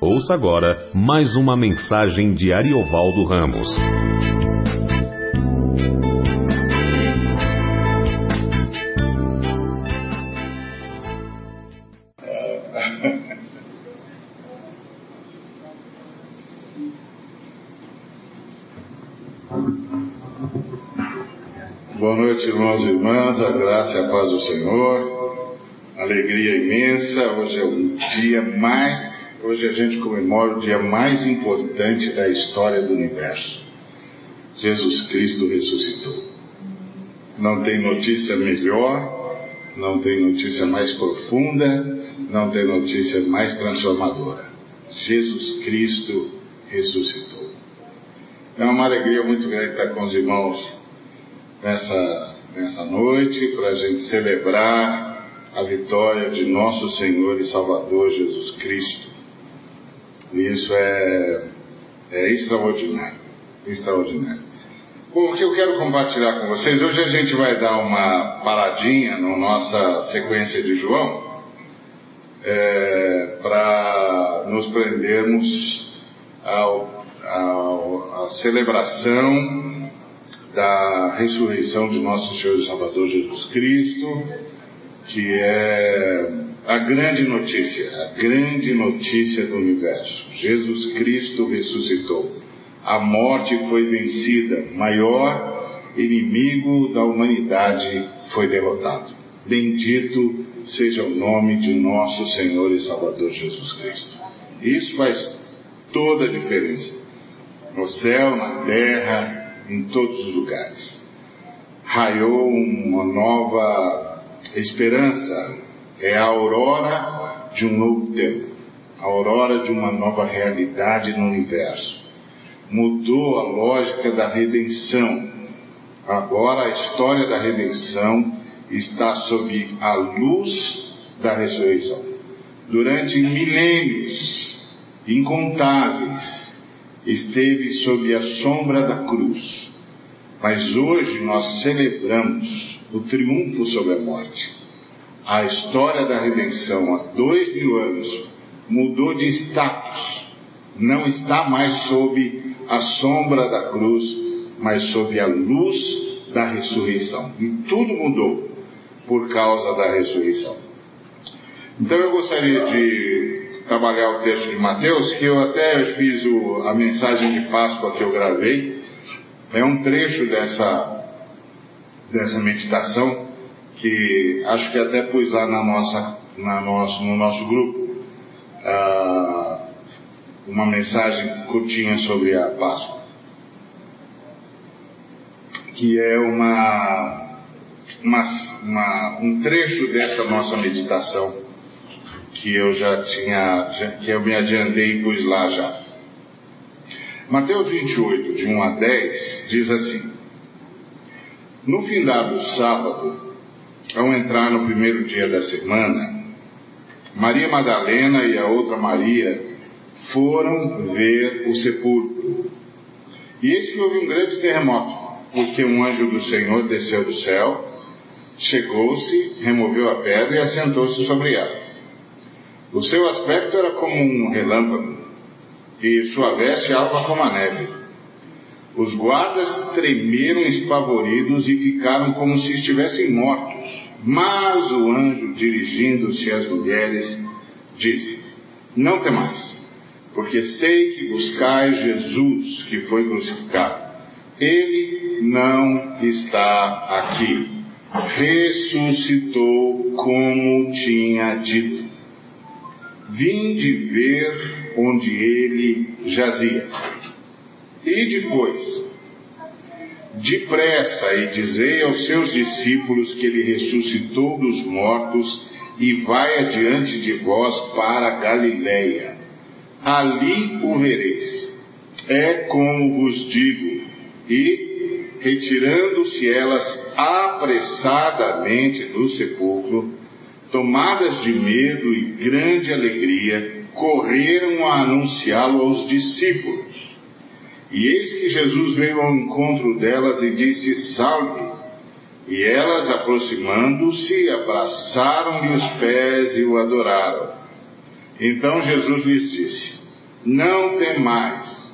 Ouça agora mais uma mensagem de Ariovaldo Ramos. Boa noite, irmãos e irmãs, a graça e a paz do Senhor, alegria imensa. Hoje é um dia mais Hoje a gente comemora o dia mais importante da história do universo. Jesus Cristo ressuscitou. Não tem notícia melhor, não tem notícia mais profunda, não tem notícia mais transformadora. Jesus Cristo ressuscitou. É uma alegria muito grande estar com os irmãos nessa, nessa noite para a gente celebrar a vitória de nosso Senhor e Salvador Jesus Cristo isso é, é extraordinário. Extraordinário. Bom, o que eu quero compartilhar com vocês, hoje a gente vai dar uma paradinha na nossa sequência de João, é, para nos prendermos ao, ao, à celebração da ressurreição de nosso Senhor e Salvador Jesus Cristo, que é a grande notícia, a grande notícia do universo. Jesus Cristo ressuscitou. A morte foi vencida. Maior inimigo da humanidade foi derrotado. Bendito seja o nome de nosso Senhor e Salvador Jesus Cristo. Isso faz toda a diferença. No céu, na terra, em todos os lugares. Raiou uma nova esperança, é a aurora de um novo tempo, a aurora de uma nova realidade no universo. Mudou a lógica da redenção. Agora a história da redenção está sob a luz da ressurreição. Durante milênios incontáveis esteve sob a sombra da cruz. Mas hoje nós celebramos o triunfo sobre a morte a história da redenção há dois mil anos mudou de status. Não está mais sob a sombra da cruz, mas sob a luz da ressurreição. E tudo mudou por causa da ressurreição. Então eu gostaria de trabalhar o texto de Mateus, que eu até fiz o, a mensagem de Páscoa que eu gravei. É um trecho dessa, dessa meditação que acho que até pus lá na nossa, na nosso, no nosso grupo uh, uma mensagem curtinha sobre a Páscoa, que é uma, uma, uma, um trecho dessa nossa meditação que eu já tinha, que eu me adiantei e pus lá já. Mateus 28, de 1 a 10, diz assim: No findar do sábado, ao entrar no primeiro dia da semana, Maria Madalena e a outra Maria foram ver o sepulcro. E eis que houve um grande terremoto, porque um anjo do Senhor desceu do céu, chegou-se, removeu a pedra e assentou-se sobre ela. O seu aspecto era como um relâmpago, e sua veste alva como a neve. Os guardas tremeram espavoridos e ficaram como se estivessem mortos. Mas o anjo, dirigindo-se às mulheres, disse: Não temais, porque sei que buscais Jesus que foi crucificado. Ele não está aqui. Ressuscitou como tinha dito. Vinde ver onde ele jazia. E depois, Depressa e dizei aos seus discípulos que ele ressuscitou dos mortos e vai adiante de vós para Galiléia. Ali o vereis. É como vos digo. E, retirando-se elas apressadamente do sepulcro, tomadas de medo e grande alegria, correram a anunciá-lo aos discípulos. E eis que Jesus veio ao encontro delas e disse: Salve! E elas, aproximando-se, abraçaram-lhe os pés e o adoraram. Então Jesus lhes disse: Não temais.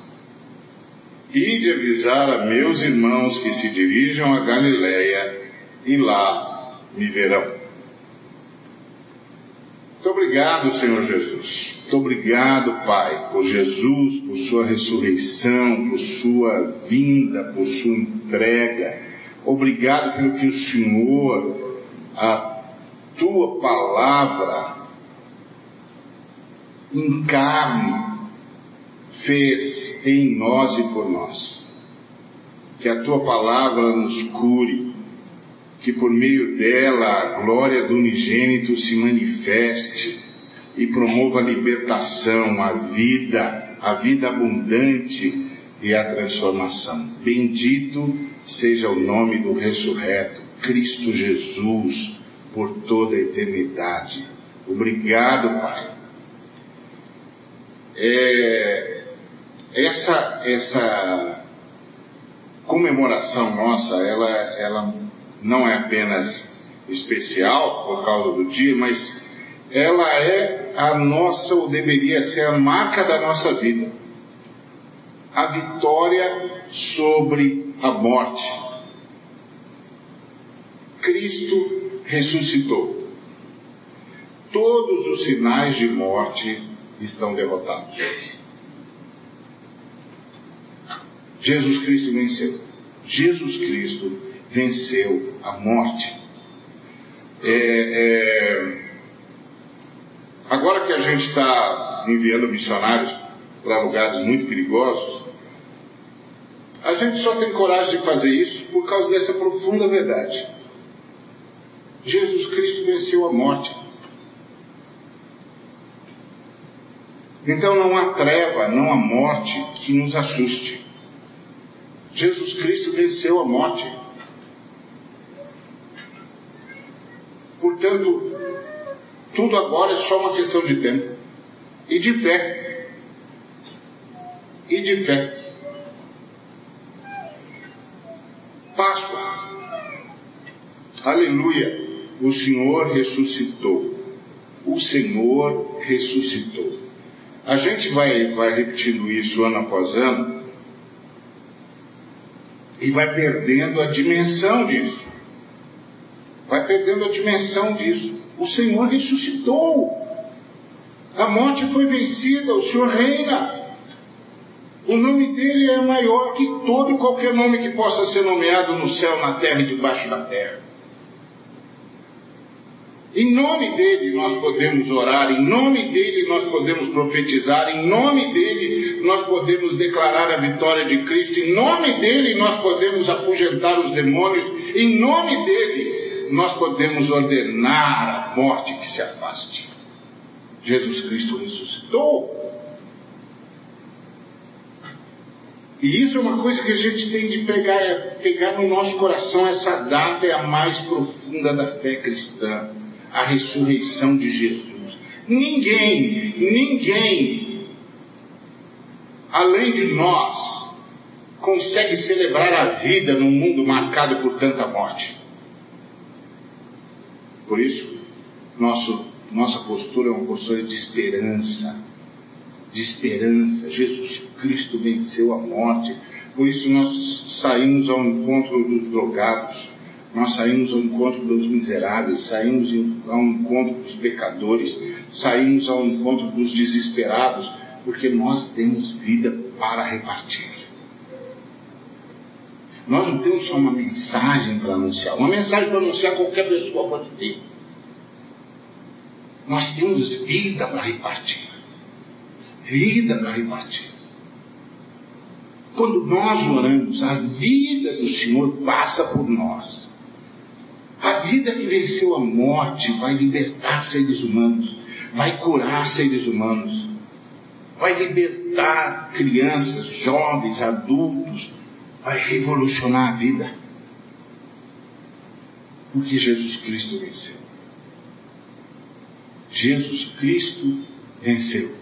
Ide avisar a meus irmãos que se dirijam a Galiléia e lá me verão. Muito obrigado, Senhor Jesus. Muito obrigado, Pai, por Jesus, por Sua ressurreição, por Sua vinda, por Sua entrega. Obrigado pelo que o Senhor, a Tua palavra, em carne, fez em nós e por nós. Que a Tua palavra nos cure que por meio dela a glória do unigênito se manifeste e promova a libertação, a vida, a vida abundante e a transformação. Bendito seja o nome do ressurreto, Cristo Jesus, por toda a eternidade. Obrigado, Pai. É, essa, essa comemoração nossa, ela, ela não é apenas especial por causa do dia, mas ela é a nossa, ou deveria ser a marca da nossa vida. A vitória sobre a morte. Cristo ressuscitou. Todos os sinais de morte estão derrotados. Jesus Cristo venceu. Jesus Cristo venceu a morte. É, é, agora que a gente está enviando missionários para lugares muito perigosos, a gente só tem coragem de fazer isso por causa dessa profunda verdade. Jesus Cristo venceu a morte. Então não há treva, não há morte que nos assuste. Jesus Cristo venceu a morte. Portanto, tudo agora é só uma questão de tempo e de fé. E de fé. Páscoa. Aleluia. O Senhor ressuscitou. O Senhor ressuscitou. A gente vai, vai repetindo isso ano após ano e vai perdendo a dimensão disso vai perdendo a dimensão disso. O Senhor ressuscitou. A morte foi vencida, o Senhor reina. O nome dele é maior que todo qualquer nome que possa ser nomeado no céu, na terra e debaixo da terra. Em nome dele nós podemos orar, em nome dele nós podemos profetizar, em nome dele nós podemos declarar a vitória de Cristo, em nome dele nós podemos afugentar os demônios, em nome dele nós podemos ordenar morte que se afaste. Jesus Cristo ressuscitou. E isso é uma coisa que a gente tem de pegar, é pegar no nosso coração. Essa data é a mais profunda da fé cristã, a ressurreição de Jesus. Ninguém, ninguém, além de nós, consegue celebrar a vida num mundo marcado por tanta morte. Por isso, nosso, nossa postura é uma postura de esperança. De esperança. Jesus Cristo venceu a morte. Por isso, nós saímos ao encontro dos drogados. Nós saímos ao encontro dos miseráveis, saímos ao encontro dos pecadores, saímos ao encontro dos desesperados, porque nós temos vida para repartir. Nós não temos só uma mensagem para anunciar. Uma mensagem para anunciar qualquer pessoa pode ter. Nós temos vida para repartir. Vida para repartir. Quando nós oramos, a vida do Senhor passa por nós. A vida que venceu a morte vai libertar seres humanos, vai curar seres humanos, vai libertar crianças, jovens, adultos, vai revolucionar a vida. Porque Jesus Cristo venceu. Jesus Cristo venceu.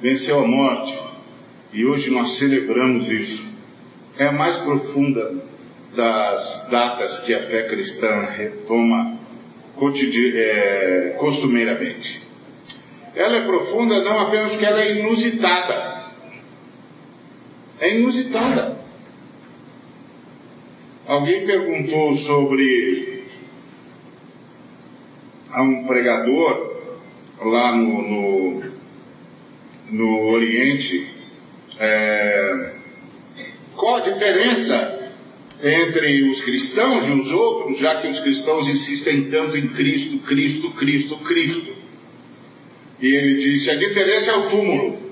Venceu a morte. E hoje nós celebramos isso. É a mais profunda das datas que a fé cristã retoma é, costumeiramente. Ela é profunda não apenas porque ela é inusitada. É inusitada. Alguém perguntou sobre a um pregador lá no, no, no Oriente é, qual a diferença entre os cristãos e os outros, já que os cristãos insistem tanto em Cristo, Cristo, Cristo, Cristo. E ele disse: a diferença é o túmulo.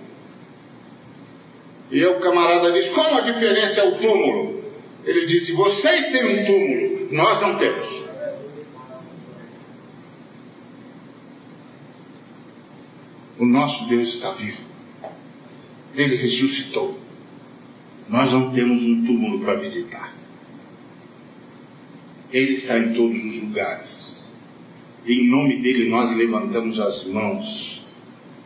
E o camarada disse: como a diferença é o túmulo? Ele disse: vocês têm um túmulo, nós não temos. O nosso Deus está vivo. Ele ressuscitou. Nós não temos um túmulo para visitar. Ele está em todos os lugares. Em nome dele nós levantamos as mãos,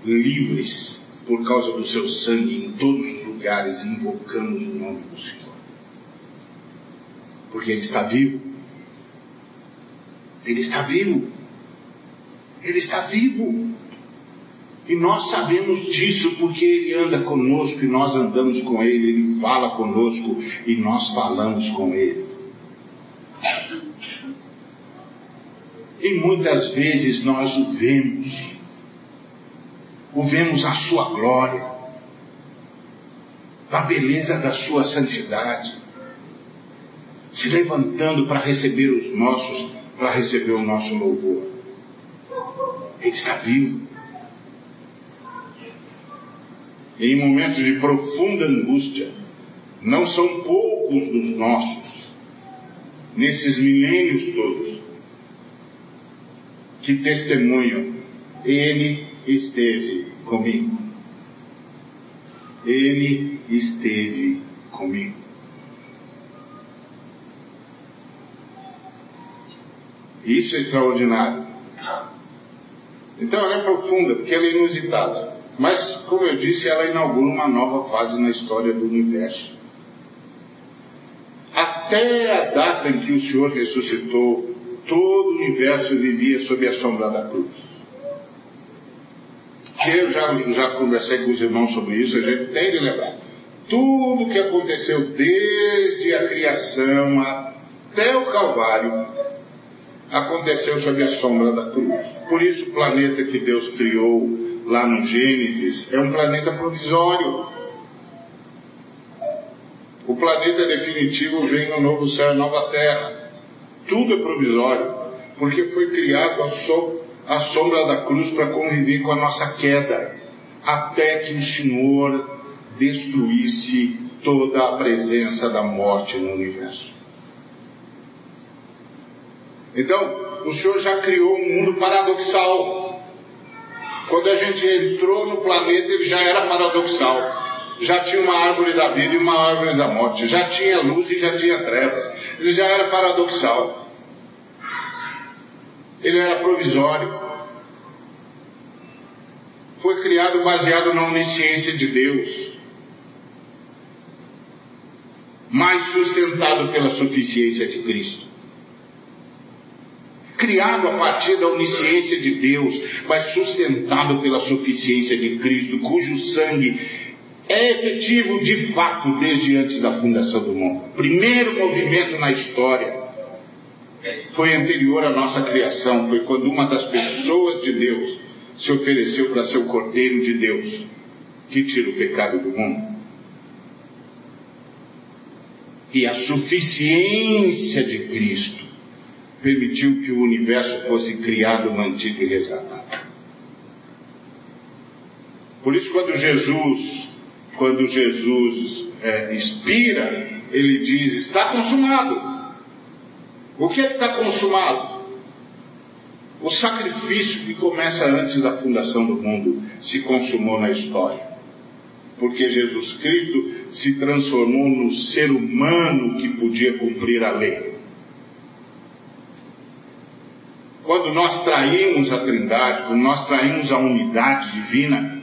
livres por causa do seu sangue, em todos os lugares, invocamos o nome do Senhor. Porque ele está vivo. Ele está vivo. Ele está vivo. E nós sabemos disso porque Ele anda conosco e nós andamos com Ele, Ele fala conosco e nós falamos com Ele. E muitas vezes nós o vemos, o vemos a Sua glória, a beleza da Sua santidade, se levantando para receber os nossos, para receber o nosso louvor. Ele está vivo. Em momentos de profunda angústia, não são poucos dos nossos, nesses milênios todos, que testemunham: Ele esteve comigo. Ele esteve comigo. Isso é extraordinário. Então ela é profunda, porque ela é inusitada. Mas, como eu disse, ela inaugura uma nova fase na história do universo. Até a data em que o Senhor ressuscitou, todo o universo vivia sob a sombra da cruz. Eu já, já conversei com os irmãos sobre isso, a gente tem de lembrar. Tudo que aconteceu desde a criação até o Calvário aconteceu sob a sombra da cruz. Por isso, o planeta que Deus criou lá no Gênesis, é um planeta provisório. O planeta definitivo vem no novo céu e nova terra. Tudo é provisório, porque foi criado à, so, à sombra da cruz para conviver com a nossa queda, até que o Senhor destruísse toda a presença da morte no universo. Então, o Senhor já criou um mundo paradoxal. Quando a gente entrou no planeta, ele já era paradoxal. Já tinha uma árvore da vida e uma árvore da morte. Já tinha luz e já tinha trevas. Ele já era paradoxal. Ele era provisório. Foi criado baseado na onisciência de Deus, mas sustentado pela suficiência de Cristo criado a partir da onisciência de Deus, mas sustentado pela suficiência de Cristo, cujo sangue é efetivo de fato desde antes da fundação do mundo. Primeiro movimento na história foi anterior à nossa criação, foi quando uma das pessoas de Deus se ofereceu para ser o Cordeiro de Deus, que tira o pecado do mundo. E a suficiência de Cristo permitiu que o universo fosse criado, mantido e resgatado. Por isso, quando Jesus, quando Jesus é, expira, ele diz: está consumado. O que é que está consumado? O sacrifício que começa antes da fundação do mundo se consumou na história. Porque Jesus Cristo se transformou no ser humano que podia cumprir a lei. Quando nós traímos a Trindade, quando nós traímos a unidade divina,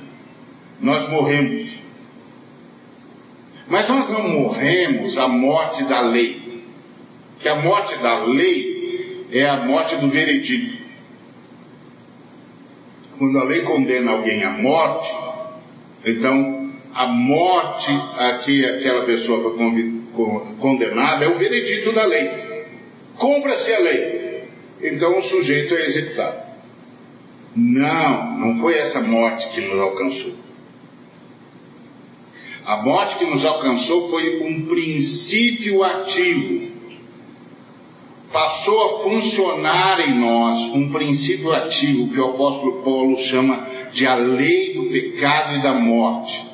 nós morremos. Mas nós não morremos a morte da lei. Que a morte da lei é a morte do veredito. Quando a lei condena alguém à morte, então a morte a que aquela pessoa foi condenada é o veredito da lei. Cumpra-se a lei. Então o sujeito é executado. Não, não foi essa morte que nos alcançou. A morte que nos alcançou foi um princípio ativo. Passou a funcionar em nós um princípio ativo que o apóstolo Paulo chama de a lei do pecado e da morte.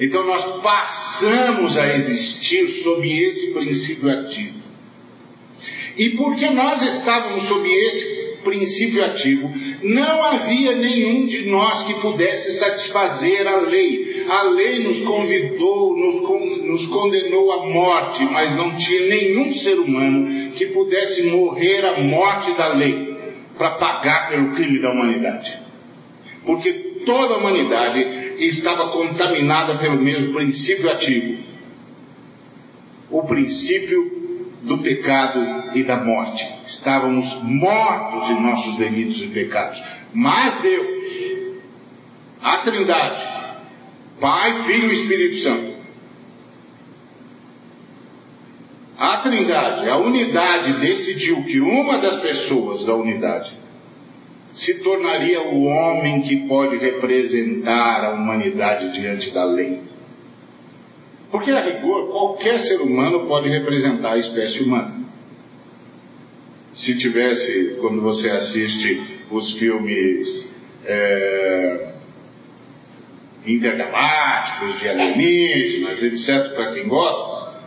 Então nós passamos a existir sob esse princípio ativo. E porque nós estávamos sob esse princípio ativo, não havia nenhum de nós que pudesse satisfazer a lei. A lei nos convidou, nos, nos condenou à morte, mas não tinha nenhum ser humano que pudesse morrer a morte da lei para pagar pelo crime da humanidade. Porque toda a humanidade estava contaminada pelo mesmo princípio ativo. O princípio do pecado e da morte. Estávamos mortos em nossos delitos e pecados. Mas Deus, a Trindade, Pai, Filho e Espírito Santo, a Trindade, a unidade, decidiu que uma das pessoas da unidade se tornaria o homem que pode representar a humanidade diante da lei. Porque, a rigor, qualquer ser humano pode representar a espécie humana. Se tivesse, quando você assiste os filmes é, intergalácticos, de alienígenas, etc., para quem gosta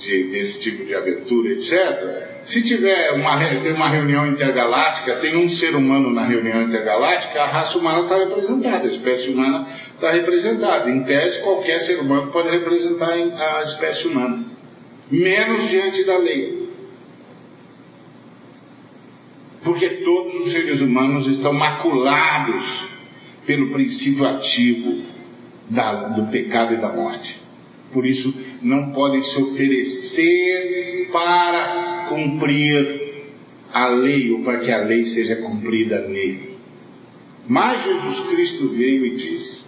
de, desse tipo de aventura, etc., se tiver uma, tem uma reunião intergaláctica, tem um ser humano na reunião intergaláctica, a raça humana está representada, a espécie humana está representada. Em tese, qualquer ser humano pode representar a espécie humana, menos diante da lei. Porque todos os seres humanos estão maculados pelo princípio ativo da, do pecado e da morte. Por isso, não podem se oferecer para cumprir a lei ou para que a lei seja cumprida nele. Mas Jesus Cristo veio e disse: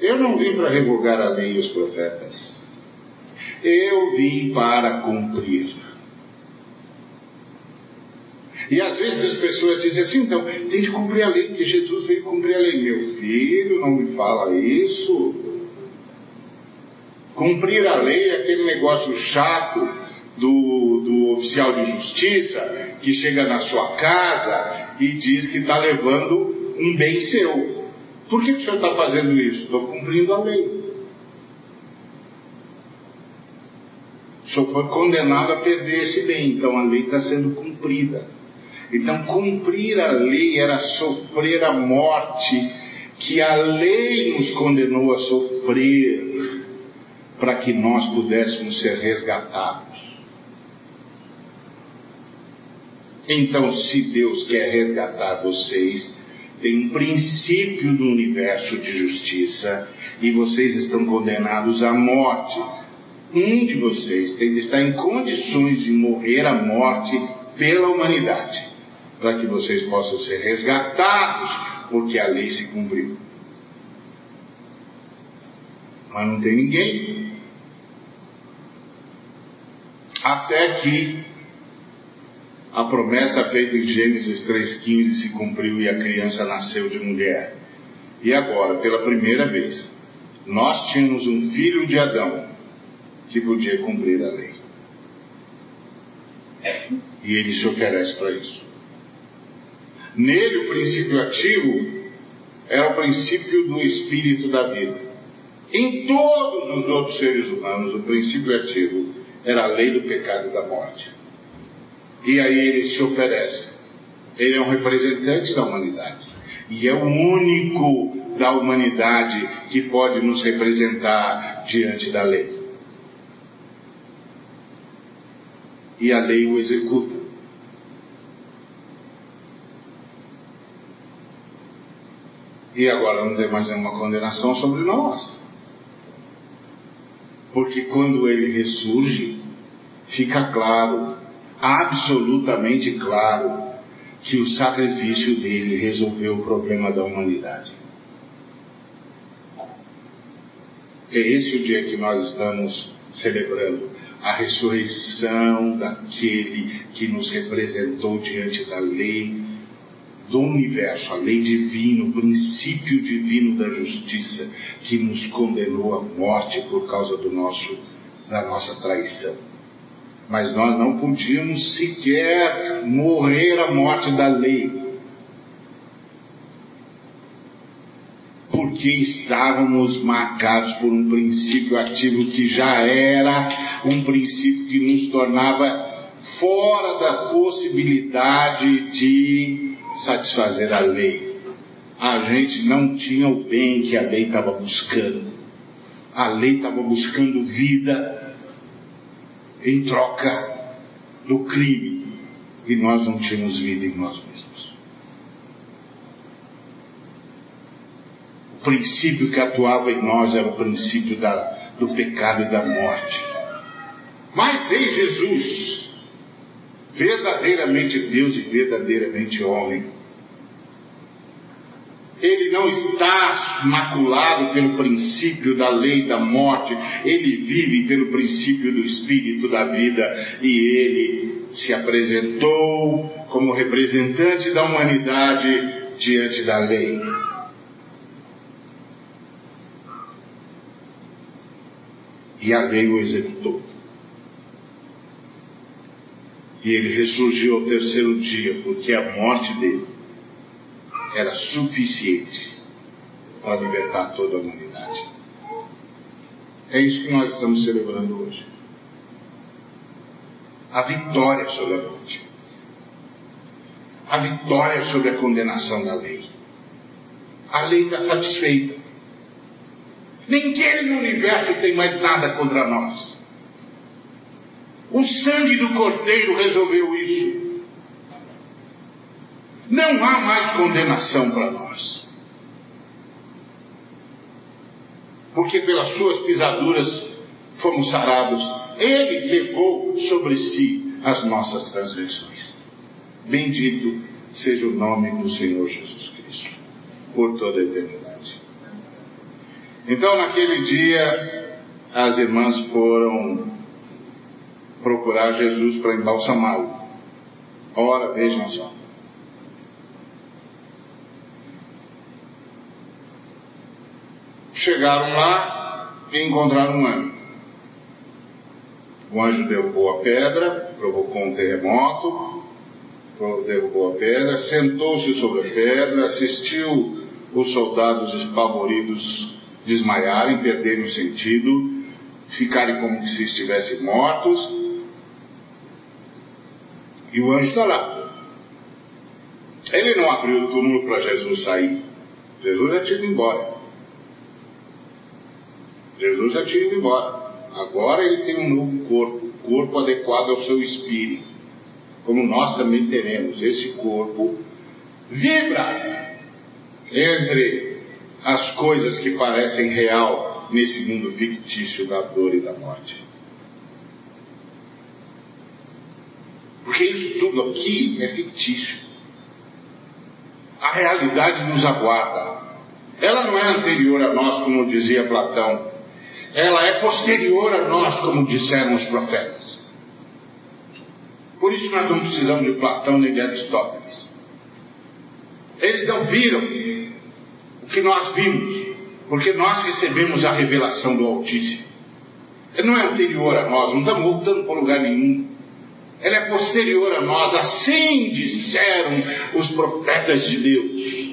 Eu não vim para revogar a lei e os profetas, eu vim para cumprir. E às vezes as pessoas dizem assim, então, tem de cumprir a lei, porque Jesus veio cumprir a lei. Meu filho, não me fala isso. Cumprir a lei é aquele negócio chato do, do oficial de justiça que chega na sua casa e diz que está levando um bem seu. Por que, que o senhor está fazendo isso? Estou cumprindo a lei. O senhor foi condenado a perder esse bem, então a lei está sendo cumprida. Então, cumprir a lei era sofrer a morte que a lei nos condenou a sofrer, para que nós pudéssemos ser resgatados. Então, se Deus quer resgatar vocês, tem um princípio do universo de justiça e vocês estão condenados à morte. Um de vocês tem de estar em condições de morrer a morte pela humanidade, para que vocês possam ser resgatados, porque a lei se cumpriu. Mas não tem ninguém. Até que a promessa feita em Gênesis 3,15 se cumpriu e a criança nasceu de mulher. E agora, pela primeira vez, nós tínhamos um filho de Adão que podia cumprir a lei. E ele se oferece para isso. Nele, o princípio ativo era o princípio do espírito da vida. Em todos os outros seres humanos, o princípio ativo era a lei do pecado e da morte. E aí ele se oferece. Ele é um representante da humanidade. E é o único da humanidade que pode nos representar diante da lei. E a lei o executa. E agora não tem mais nenhuma condenação sobre nós. Porque quando ele ressurge, fica claro absolutamente claro que o sacrifício dele resolveu o problema da humanidade. É esse o dia que nós estamos celebrando a ressurreição daquele que nos representou diante da lei do universo, a lei divina, o princípio divino da justiça que nos condenou à morte por causa do nosso da nossa traição. Mas nós não podíamos sequer morrer a morte da lei. Porque estávamos marcados por um princípio ativo que já era um princípio que nos tornava fora da possibilidade de satisfazer a lei. A gente não tinha o bem que a lei estava buscando. A lei estava buscando vida em troca do crime. E nós não tínhamos vida em nós mesmos. O princípio que atuava em nós era o princípio da, do pecado e da morte. Mas em Jesus, verdadeiramente Deus e verdadeiramente homem. Ele não está maculado pelo princípio da lei da morte, ele vive pelo princípio do espírito da vida e ele se apresentou como representante da humanidade diante da lei. E a lei o executou. E ele ressurgiu ao terceiro dia, porque a morte dele era suficiente para libertar toda a humanidade. É isso que nós estamos celebrando hoje. A vitória sobre a morte. A vitória sobre a condenação da lei. A lei está satisfeita. Ninguém no universo tem mais nada contra nós. O sangue do Cordeiro resolveu isso. Não há mais condenação para nós. Porque pelas suas pisaduras fomos sarados. Ele levou sobre si as nossas transgressões. Bendito seja o nome do Senhor Jesus Cristo, por toda a eternidade. Então, naquele dia, as irmãs foram procurar Jesus para embalsamá-lo. Ora, vejam só. Chegaram lá e encontraram um anjo. O anjo derrubou a pedra, provocou um terremoto, derrubou a pedra, sentou-se sobre a pedra, assistiu os soldados espavoridos desmaiarem, perderem o sentido, ficarem como se estivessem mortos, e o anjo está lá. Ele não abriu o túmulo para Jesus sair. Jesus já tinha ido embora. Jesus já tinha ido embora. Agora ele tem um novo corpo, corpo adequado ao seu espírito. Como nós também teremos. Esse corpo vibra entre as coisas que parecem real nesse mundo fictício da dor e da morte. Porque isso tudo aqui é fictício. A realidade nos aguarda. Ela não é anterior a nós, como dizia Platão. Ela é posterior a nós, como disseram os profetas. Por isso nós não precisamos de Platão nem de Aristóteles. Eles não viram o que nós vimos, porque nós recebemos a revelação do Altíssimo. Ele não é anterior a nós, não estamos voltando para lugar nenhum ela é posterior a nós, assim disseram os profetas de Deus.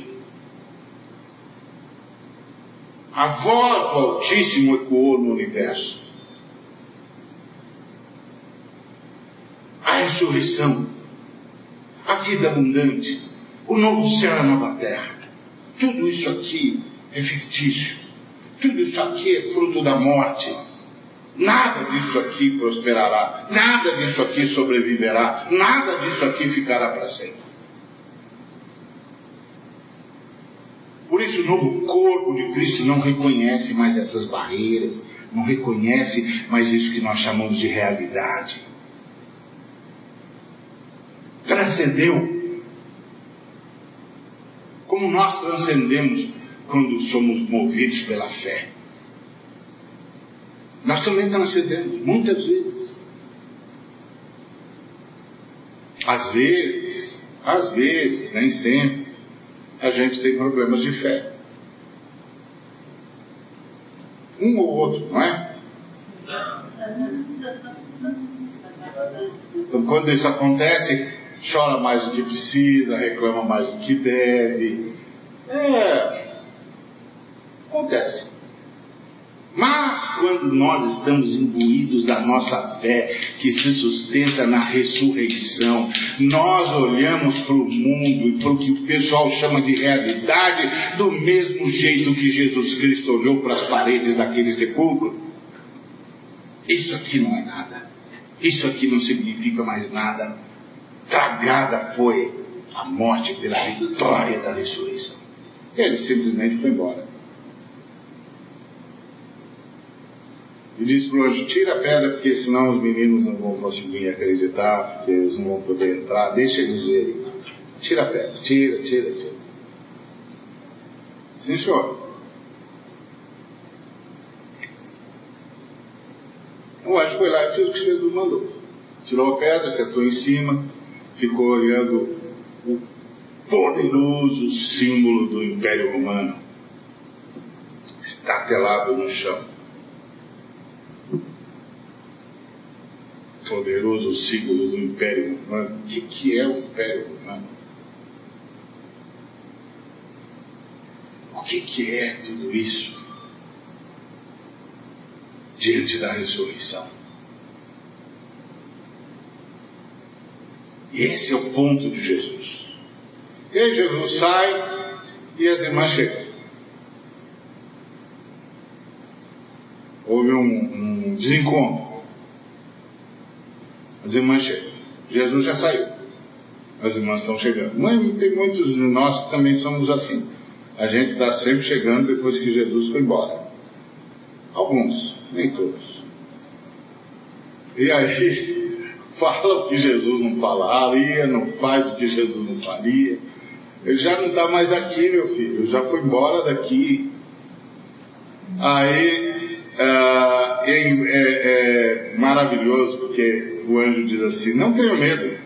A voz do Altíssimo ecoou no universo. A ressurreição, a vida abundante, o novo céu e a nova terra. Tudo isso aqui é fictício. Tudo isso aqui é fruto da morte Nada disso aqui prosperará, nada disso aqui sobreviverá, nada disso aqui ficará para sempre. Por isso, o novo corpo de Cristo não reconhece mais essas barreiras, não reconhece mais isso que nós chamamos de realidade. Transcendeu. Como nós transcendemos quando somos movidos pela fé. Nós também transcendemos, muitas vezes. Às vezes, às vezes, nem sempre, a gente tem problemas de fé. Um ou outro, não é? Então, quando isso acontece, chora mais do que precisa, reclama mais do que deve. É. Acontece. Mas quando nós estamos imbuídos da nossa fé, que se sustenta na ressurreição, nós olhamos para o mundo e para o que o pessoal chama de realidade, do mesmo jeito que Jesus Cristo olhou para as paredes daquele sepulcro. Isso aqui não é nada. Isso aqui não significa mais nada. Tragada foi a morte pela vitória da ressurreição. Ele simplesmente foi embora. E disse para o anjo: tira a pedra, porque senão os meninos não vão conseguir acreditar, porque eles não vão poder entrar, deixa eles verem. Tira a pedra, tira, tira, tira. Sim, senhor. O anjo foi lá e fez o que Jesus mandou. Tirou a pedra, sentou em cima, ficou olhando o poderoso símbolo do Império Romano, estatelado no chão. Poderoso símbolo do Império Romano. O que, que é o Império Romano? O que, que é tudo isso? diante da ressurreição. Esse é o ponto de Jesus. E aí Jesus sai e as irmãs chegam. Houve um, um desencontro. As irmãs chegam. Jesus já saiu. As irmãs estão chegando. Mas tem muitos de nós que também somos assim. A gente está sempre chegando depois que Jesus foi embora. Alguns nem todos. E aí fala o que Jesus não falaria, não faz o que Jesus não faria. Ele já não está mais aqui, meu filho, já foi embora daqui. Aí é, é, é, é maravilhoso porque o anjo diz assim: não tenha medo.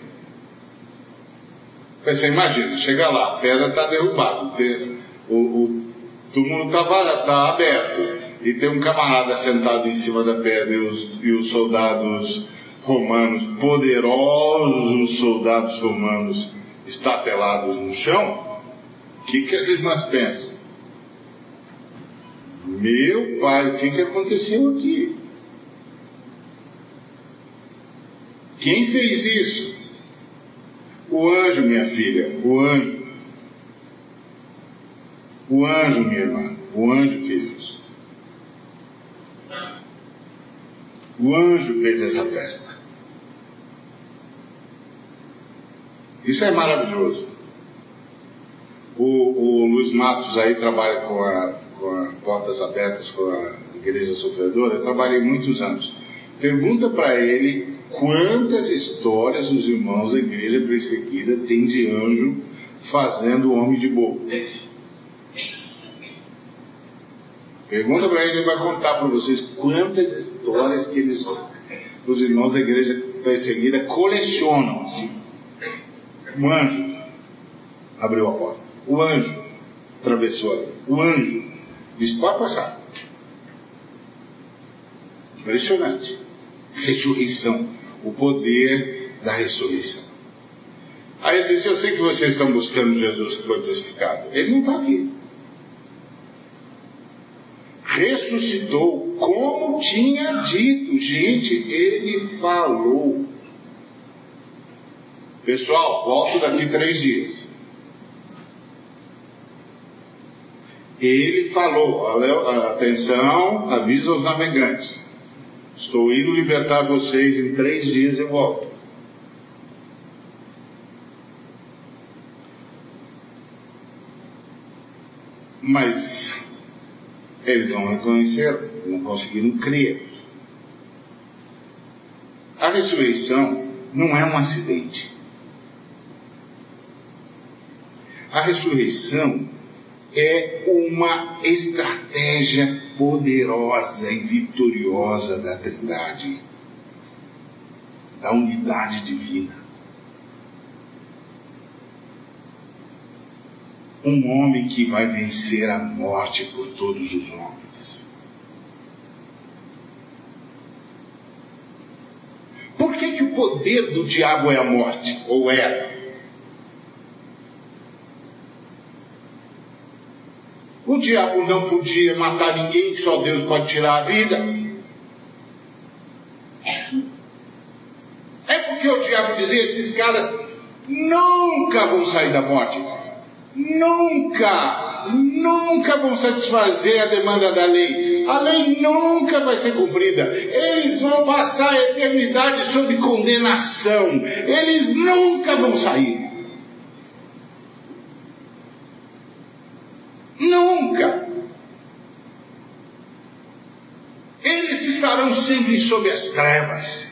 Você imagina, chega lá, a pedra está derrubada, o, o túmulo está tá aberto, e tem um camarada sentado em cima da pedra e os, e os soldados romanos, poderosos soldados romanos, estatelados no chão, o que, que as irmãs pensam? Meu pai, o que, que aconteceu aqui? Quem fez isso? O anjo, minha filha, o anjo. O anjo, minha irmã, o anjo fez isso. O anjo fez essa festa. Isso é maravilhoso. O, o Luiz Matos aí trabalha com a, com a Portas Abertas, com a Igreja Sofredora. Eu trabalhei muitos anos. Pergunta para ele quantas histórias os irmãos da igreja perseguida têm de anjo fazendo homem de boca. Pergunta para ele, ele vai contar para vocês quantas histórias que eles, os irmãos da igreja perseguida colecionam. Assim. O anjo abriu a porta. O anjo atravessou ali. O anjo disse: pode passar. Impressionante. Ressurreição. O poder da ressurreição. Aí ele disse: Eu sei que vocês estão buscando Jesus que foi crucificado. Ele não está aqui ressuscitou, como tinha dito. Gente, ele falou. Pessoal, volto daqui três dias. Ele falou, atenção, avisa os navegantes. Estou indo libertar vocês em três dias e volto. Mas eles não reconheceram, não conseguiram crer. A ressurreição não é um acidente. A ressurreição é uma estratégia poderosa e vitoriosa da Trindade, da unidade divina. Um homem que vai vencer a morte por todos os homens. Por que, que o poder do diabo é a morte? Ou era? O diabo não podia matar ninguém, só Deus pode tirar a vida. É porque o diabo dizia: esses caras nunca vão sair da morte. Nunca, nunca vão satisfazer a demanda da lei. A lei nunca vai ser cumprida. Eles vão passar a eternidade sob condenação. Eles nunca vão sair. Nunca. Eles estarão sempre sob as trevas.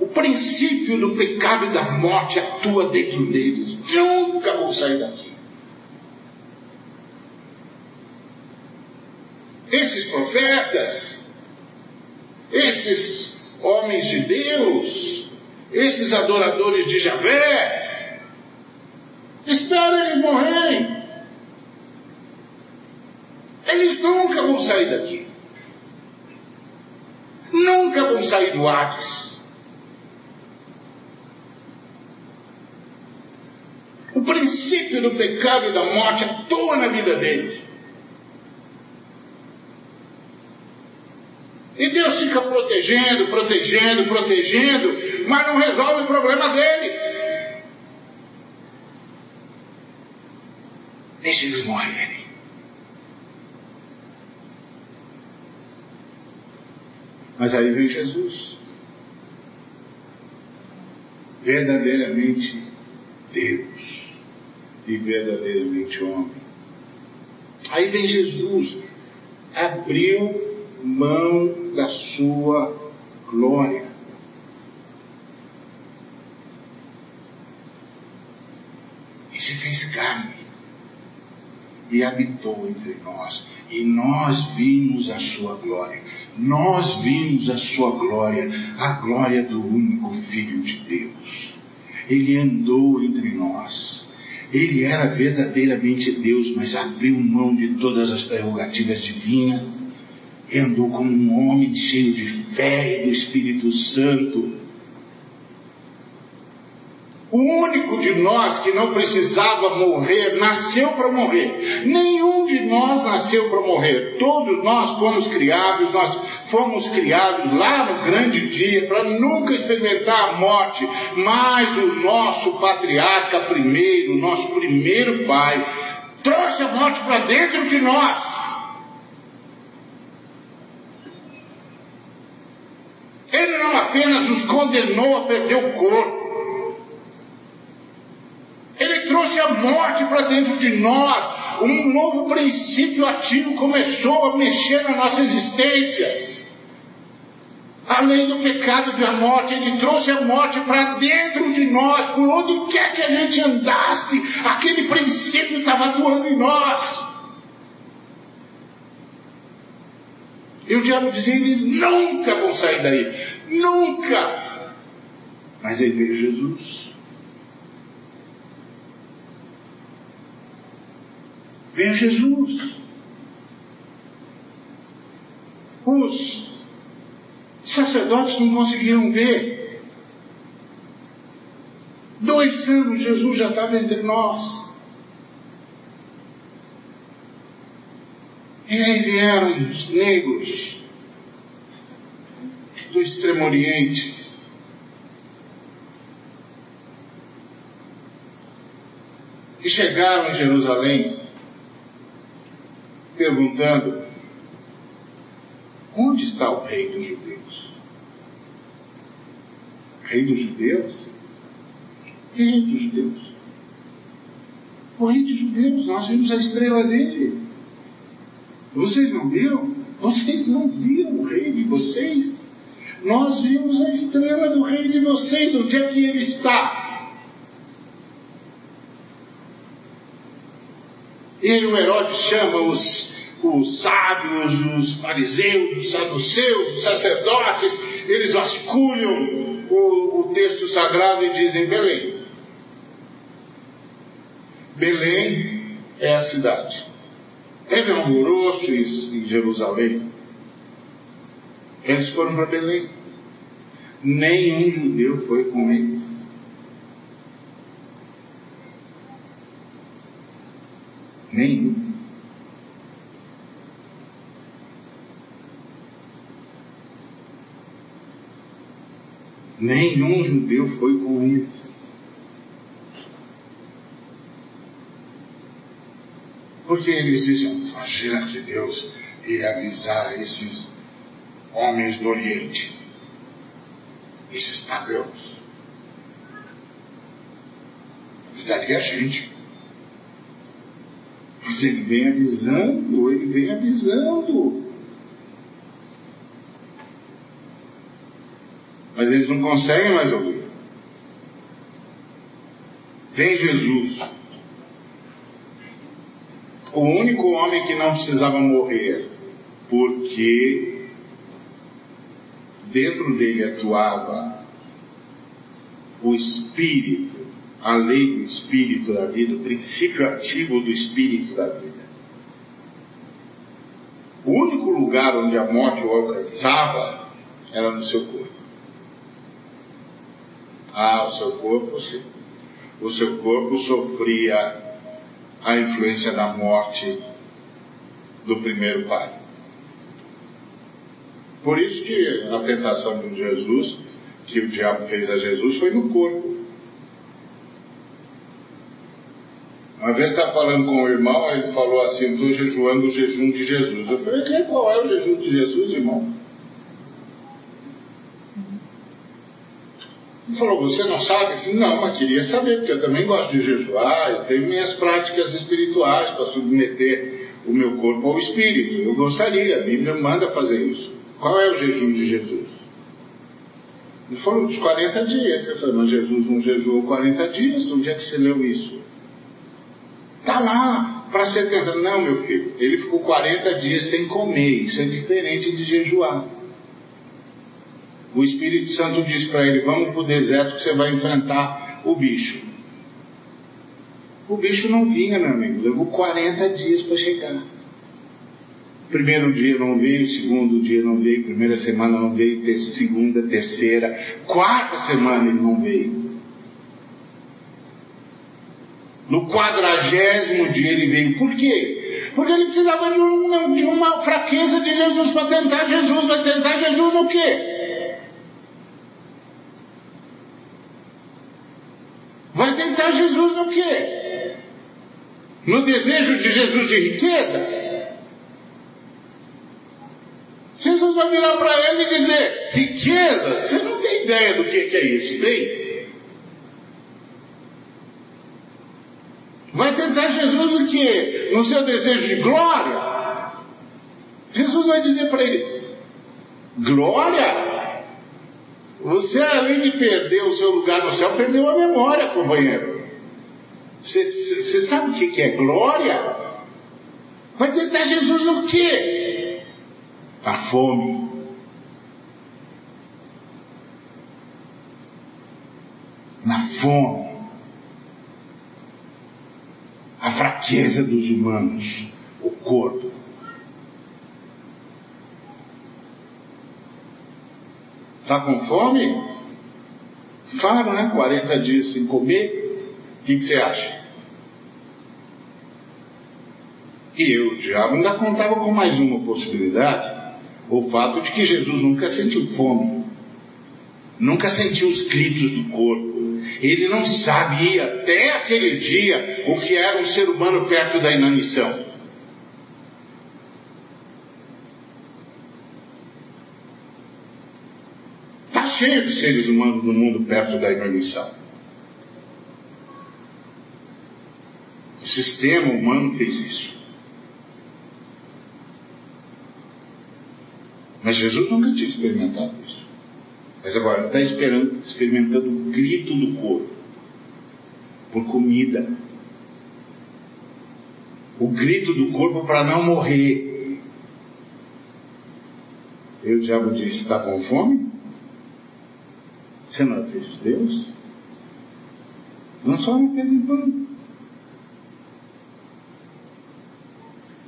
O princípio do pecado e da morte atua dentro deles. Nunca vão sair daqui. Esses profetas, esses homens de Deus, esses adoradores de Javé, Espera eles morrerem. Eles nunca vão sair daqui. Nunca vão sair do Hades. O princípio do pecado e da morte atua na vida deles. E Deus fica protegendo, protegendo, protegendo, mas não resolve o problema deles. Deixe eles morrerem. Mas aí vem Jesus. Verdadeiramente Deus e verdadeiramente homem. Aí vem Jesus, abriu mão da sua glória. E se fez carne e habitou entre nós. E nós vimos a sua glória. Nós vimos a sua glória, a glória do único Filho de Deus. Ele andou entre nós. Ele era verdadeiramente Deus, mas abriu mão de todas as prerrogativas divinas e andou como um homem cheio de fé e do Espírito Santo o único de nós que não precisava morrer nasceu para morrer. Nenhum de nós nasceu para morrer. Todos nós fomos criados, nós fomos criados lá no grande dia para nunca experimentar a morte. Mas o nosso patriarca primeiro, nosso primeiro pai, trouxe a morte para dentro de nós. Ele não apenas nos condenou a perder o corpo, ele trouxe a morte para dentro de nós. Um novo princípio ativo começou a mexer na nossa existência. Além do pecado da morte, Ele trouxe a morte para dentro de nós, por onde quer que a gente andasse, aquele princípio estava atuando em nós. E o diabo dizia: eles nunca vão sair daí, nunca. Mas ele veio Jesus. Veio Jesus. Os sacerdotes não conseguiram ver. Dois anos Jesus já estava entre nós. E aí vieram os negros do Extremo Oriente. E chegaram em Jerusalém perguntando: onde está o rei dos judeus? Rei dos judeus? Rei dos judeus? O rei dos judeus, nós vimos a estrela dele. Vocês não viram? Vocês não viram o rei de vocês? Nós vimos a estrela do rei de vocês, onde é que ele está? E o Herodes chama os, os sábios, os fariseus, os saduceus, os sacerdotes, eles vasculham o, o texto sagrado e dizem Belém. Belém é a cidade. Teve alvoroço em Jerusalém. Eles foram para Belém. Nenhum judeu foi com eles. Nenhum. Nenhum judeu foi com eles. Porque eles dizem, imagina que Deus ia avisar esses homens do Oriente, esses pagãos. Avisaria a gente. Ele vem avisando, ele vem avisando. Mas eles não conseguem mais ouvir. Vem Jesus. O único homem que não precisava morrer, porque dentro dele atuava o Espírito a lei do espírito da vida, o princípio ativo do espírito da vida. O único lugar onde a morte o alcançava era no seu corpo. Ah, o seu corpo, sim. O seu corpo sofria a influência da morte do primeiro pai. Por isso que a tentação de Jesus, que o diabo fez a Jesus, foi no corpo. Uma vez estava falando com o irmão, ele falou assim, estou jejuando o jejum de Jesus. Eu falei, qual é o jejum de Jesus, irmão? Ele falou, você não sabe? Eu falei, não, mas queria saber, porque eu também gosto de jejuar, eu tenho minhas práticas espirituais para submeter o meu corpo ao espírito. Eu gostaria, a Bíblia manda fazer isso. Qual é o jejum de Jesus? Ele falou, dos 40 dias. Eu falei, mas Jesus não jejuou 40 dias? Onde é que você leu isso? Está lá para 70. Não, meu filho, ele ficou 40 dias sem comer. Isso é diferente de jejuar. O Espírito Santo diz para ele: Vamos para o deserto que você vai enfrentar o bicho. O bicho não vinha, meu amigo. Levou 40 dias para chegar. Primeiro dia não veio, segundo dia não veio, primeira semana não veio, ter, segunda, terceira, quarta semana ele não veio. No quadragésimo dia ele veio. Por quê? Porque ele precisava de, um, de uma fraqueza de Jesus para tentar Jesus. Vai tentar Jesus no quê? Vai tentar Jesus no quê? No desejo de Jesus de riqueza? Jesus vai virar para ele e dizer: riqueza? Você não tem ideia do que é isso, tem? Vai tentar Jesus o quê? No seu desejo de glória? Jesus vai dizer para ele: Glória? Você, além de perder o seu lugar no céu, perdeu a memória, companheiro. Você sabe o que é glória? Vai tentar Jesus no quê? A fome. Na fome a fraqueza dos humanos, o corpo. Está com fome? Fala, né? 40 dias sem comer. O que, que você acha? E eu, o diabo, ainda contava com mais uma possibilidade: o fato de que Jesus nunca sentiu fome, nunca sentiu os gritos do corpo, ele não sabia até aquele dia o que era um ser humano perto da inanição. Está cheio de seres humanos no mundo perto da inanição. O sistema humano fez isso. Mas Jesus nunca tinha experimentado isso. Mas agora está experimentando o grito do corpo por comida. o grito do corpo para não morrer. E o diabo disse: Está com fome? Você não é filho de Deus? Não só uma pedra em pano.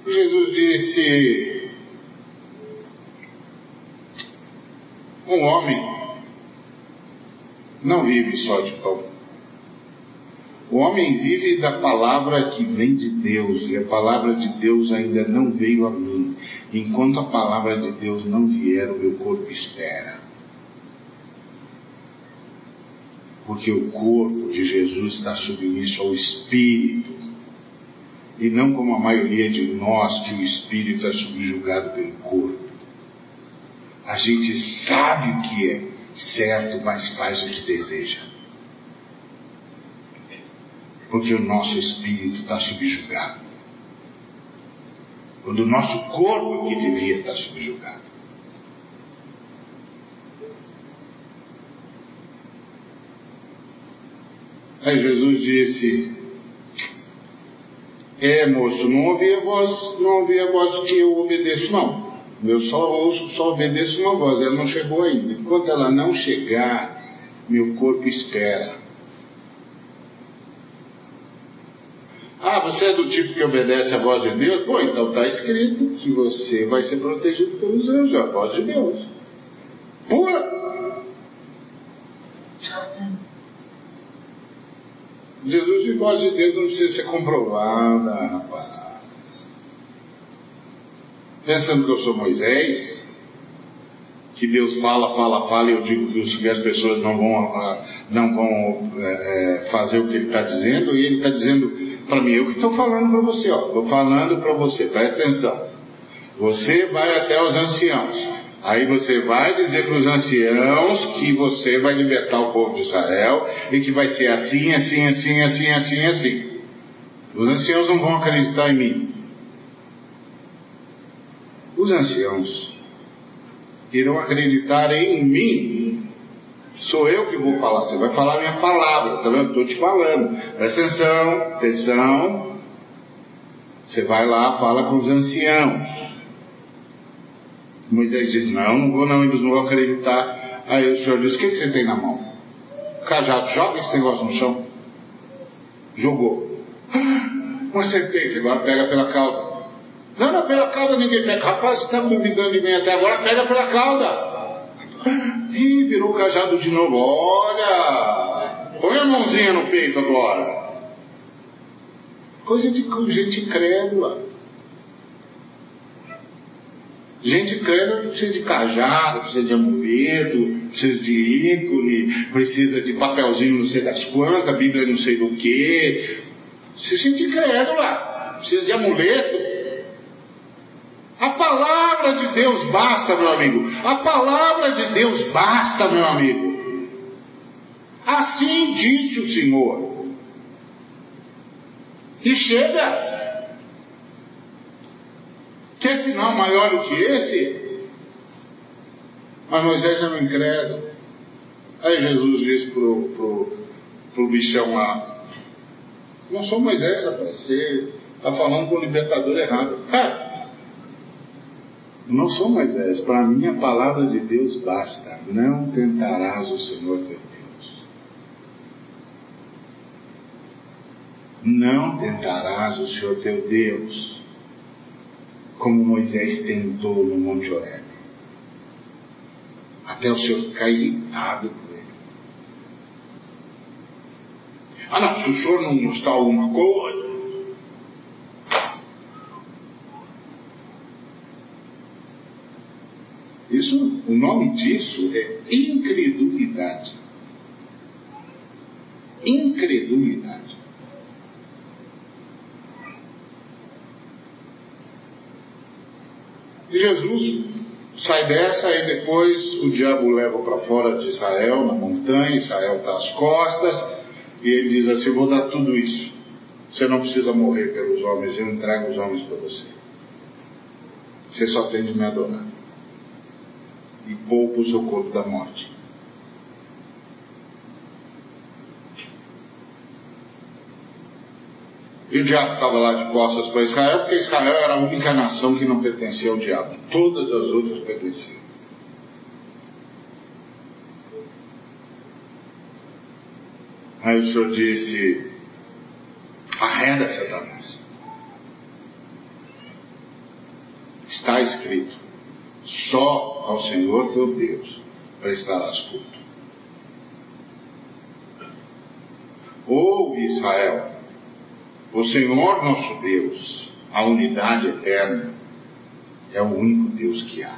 Jesus disse: Um homem não vive só de pão. O homem vive da palavra que vem de Deus, e a palavra de Deus ainda não veio a mim. Enquanto a palavra de Deus não vier, o meu corpo espera. Porque o corpo de Jesus está submisso ao Espírito. E não como a maioria de nós, que o Espírito é subjugado pelo corpo. A gente sabe o que é certo, mas faz o que deseja. Porque o nosso espírito está subjugado. Quando o nosso corpo que devia estar subjugado. Aí Jesus disse: É, moço, não ouvi a voz, não ouvi a voz que eu obedeço, não. Eu só ouço, só obedeço uma voz, ela não chegou ainda. Enquanto ela não chegar, meu corpo espera. Ah, você é do tipo que obedece a voz de Deus? Bom, então está escrito que você vai ser protegido pelos anjos, a voz de Deus. Pura! Jesus de voz de Deus não precisa ser comprovada, rapaz pensando que eu sou Moisés, que Deus fala, fala, fala, e eu digo que as pessoas não vão, ah, não vão é, fazer o que ele está dizendo, e ele está dizendo para mim, eu que estou falando para você, estou falando para você, presta atenção. Você vai até os anciãos. Aí você vai dizer para os anciãos que você vai libertar o povo de Israel e que vai ser assim, assim, assim, assim, assim, assim. Os anciãos não vão acreditar em mim os anciãos irão acreditar em mim. Sou eu que vou falar, você vai falar a minha palavra, tá vendo? Estou te falando. Presta atenção, atenção. Você vai lá, fala com os anciãos. Moisés diz: Não, não vou, não, eles não vão acreditar. Aí o senhor diz: O que, que você tem na mão? Cajado, joga esse negócio no chão. Jogou. Ah, uma serpente, agora pega pela cauda. Não, não, pela cauda ninguém pega. Rapaz, você está duvidando de mim até agora, pega pela cauda. Ih, virou cajado de novo. Olha, põe a mãozinha no peito agora. Coisa de gente incrédula. Gente incrédula precisa de cajado, precisa de amuleto, precisa de ícone, precisa de papelzinho não sei das quantas, Bíblia não sei do que. Precisa de gente incrédula, precisa de amuleto. A palavra de Deus basta, meu amigo. A palavra de Deus basta, meu amigo. Assim disse o Senhor. E chega. Quer sinal maior do que esse? Mas Moisés era um incrédulo. Aí Jesus disse pro, pro, pro bichão lá: Não sou Moisés aparecer. Está falando com o libertador errado. É. Não sou Moisés, para mim a palavra de Deus basta. Não tentarás o Senhor teu Deus. Não tentarás o Senhor teu Deus, como Moisés tentou no Monte Horeb. Até o Senhor ficar irritado com ele. Ah não, se o Senhor não mostrar alguma coisa, Isso, o nome disso é incredulidade. Incredulidade. E Jesus sai dessa e depois o diabo leva para fora de Israel, na montanha, Israel está às costas, e ele diz assim: Vou dar tudo isso. Você não precisa morrer pelos homens, eu entrego os homens para você. Você só tem de me adorar e poupa o corpo da morte. E o diabo estava lá de costas para Israel, porque Israel era a única nação que não pertencia ao diabo. Todas as outras pertenciam. Aí o Senhor disse: arreda Satanás. Está escrito: só ao Senhor teu Deus prestarás culto. Ouve Israel, o Senhor nosso Deus, a unidade eterna, é o único Deus que há.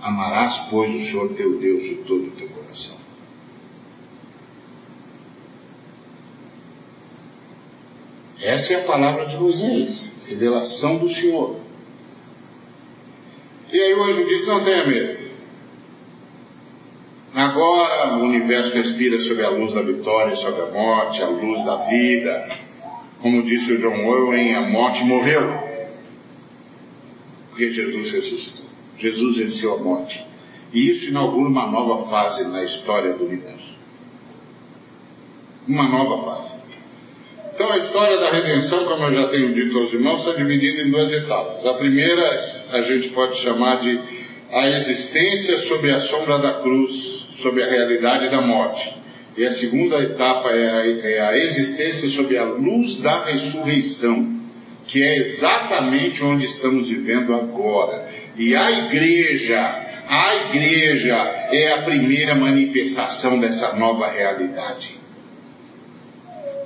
Amarás, pois, o Senhor teu Deus de todo o teu coração. Essa é a palavra de Moisés, revelação do Senhor. E aí o anjo disse: Não tenha medo. Agora o universo respira sob a luz da vitória, sobre a morte, a luz da vida. Como disse o John Owen, a morte morreu. Porque Jesus ressuscitou. Jesus venceu a morte. E isso inaugura uma nova fase na história do universo. Uma nova fase. Então a história da redenção, como eu já tenho dito aos irmãos, está dividida em duas etapas. A primeira a gente pode chamar de a existência sob a sombra da cruz sobre a realidade da morte. E a segunda etapa é a, é a existência sob a luz da ressurreição, que é exatamente onde estamos vivendo agora. E a igreja, a igreja é a primeira manifestação dessa nova realidade.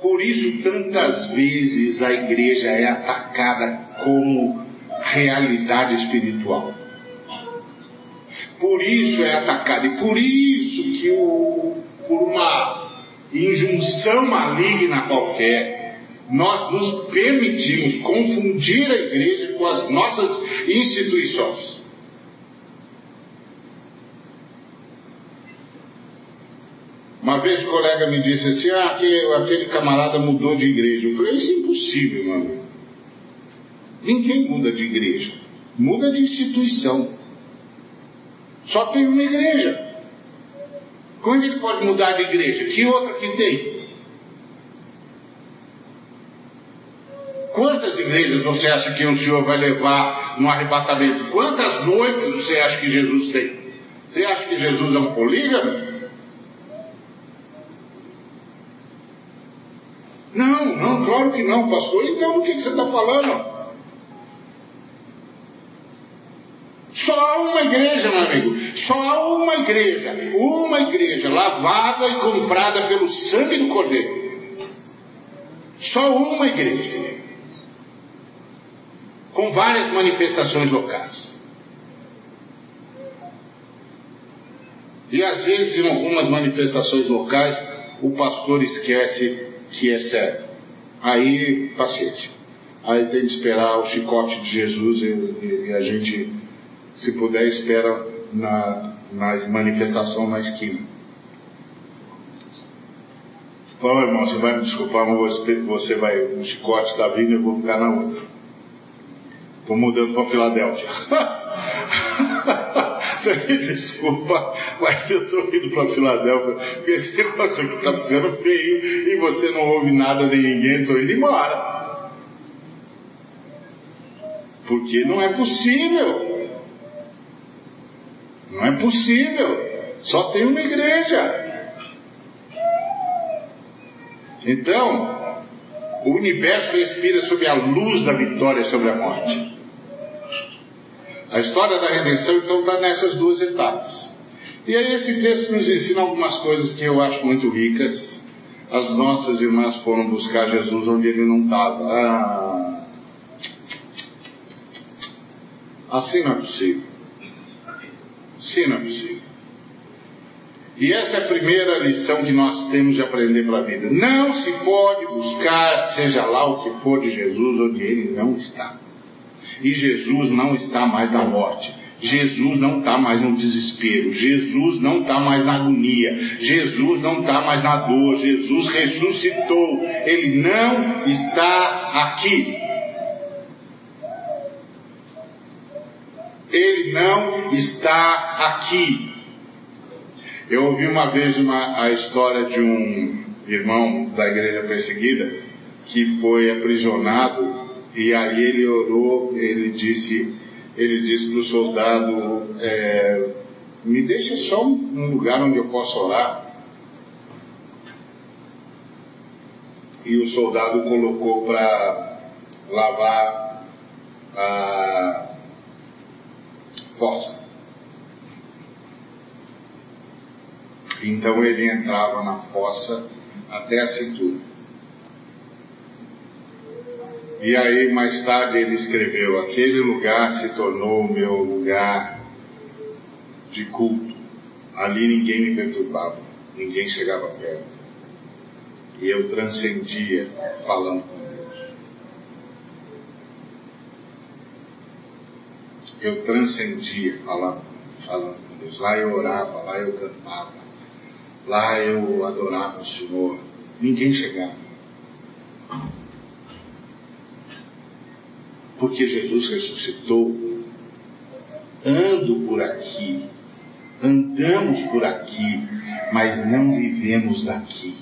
Por isso, tantas vezes a igreja é atacada como realidade espiritual por isso é atacado. E por isso que o, por uma injunção maligna qualquer, nós nos permitimos confundir a igreja com as nossas instituições. Uma vez o colega me disse assim, ah, aquele, aquele camarada mudou de igreja. Eu falei, isso é impossível, mano. Ninguém muda de igreja. Muda de instituição. Só tem uma igreja. Como é que ele pode mudar de igreja? Que outra que tem? Quantas igrejas você acha que o Senhor vai levar no arrebatamento? Quantas noivas você acha que Jesus tem? Você acha que Jesus é um polígamo? Não, não, claro que não, pastor. Então, o que, que você está falando? Só uma igreja, meu amigo. Só uma igreja. Uma igreja lavada e comprada pelo sangue do Cordeiro. Só uma igreja. Com várias manifestações locais. E às vezes, em algumas manifestações locais, o pastor esquece que é certo. Aí, paciência. Aí tem que esperar o chicote de Jesus e, e, e a gente se puder, espera na, na manifestação na esquina. Fala, irmão, você vai me desculpar, mas você vai no chicote da vindo e eu vou ficar na outra. Estou mudando para Filadélfia. me desculpa, mas eu estou indo para Filadélfia, porque esse negócio aqui está ficando feio e você não ouve nada de ninguém, estou indo embora. Porque não é possível. Não é possível. Só tem uma igreja. Então, o universo respira sob a luz da vitória sobre a morte. A história da redenção, então, está nessas duas etapas. E aí, esse texto nos ensina algumas coisas que eu acho muito ricas. As nossas irmãs foram buscar Jesus onde ele não estava. Ah, assim não é possível. Sim, não é possível. E essa é a primeira lição que nós temos de aprender para a vida. Não se pode buscar, seja lá o que for de Jesus, onde ele não está. E Jesus não está mais na morte. Jesus não está mais no desespero. Jesus não está mais na agonia. Jesus não está mais na dor. Jesus ressuscitou. Ele não está aqui. Ele não está aqui. Eu ouvi uma vez uma, a história de um, irmão da igreja perseguida, que foi aprisionado e aí ele orou, ele disse, ele disse para o soldado, é, me deixa só um lugar onde eu possa orar. E o soldado colocou para lavar a fossa. Então ele entrava na fossa até a cintura. E aí mais tarde ele escreveu: aquele lugar se tornou o meu lugar de culto. Ali ninguém me perturbava, ninguém chegava perto. E eu transcendia falando com Deus. Eu transcendia falando, falando com Deus. Lá eu orava, lá eu cantava, lá eu adorava o Senhor. Ninguém chegava. Porque Jesus ressuscitou. Ando por aqui andamos por aqui, mas não vivemos daqui.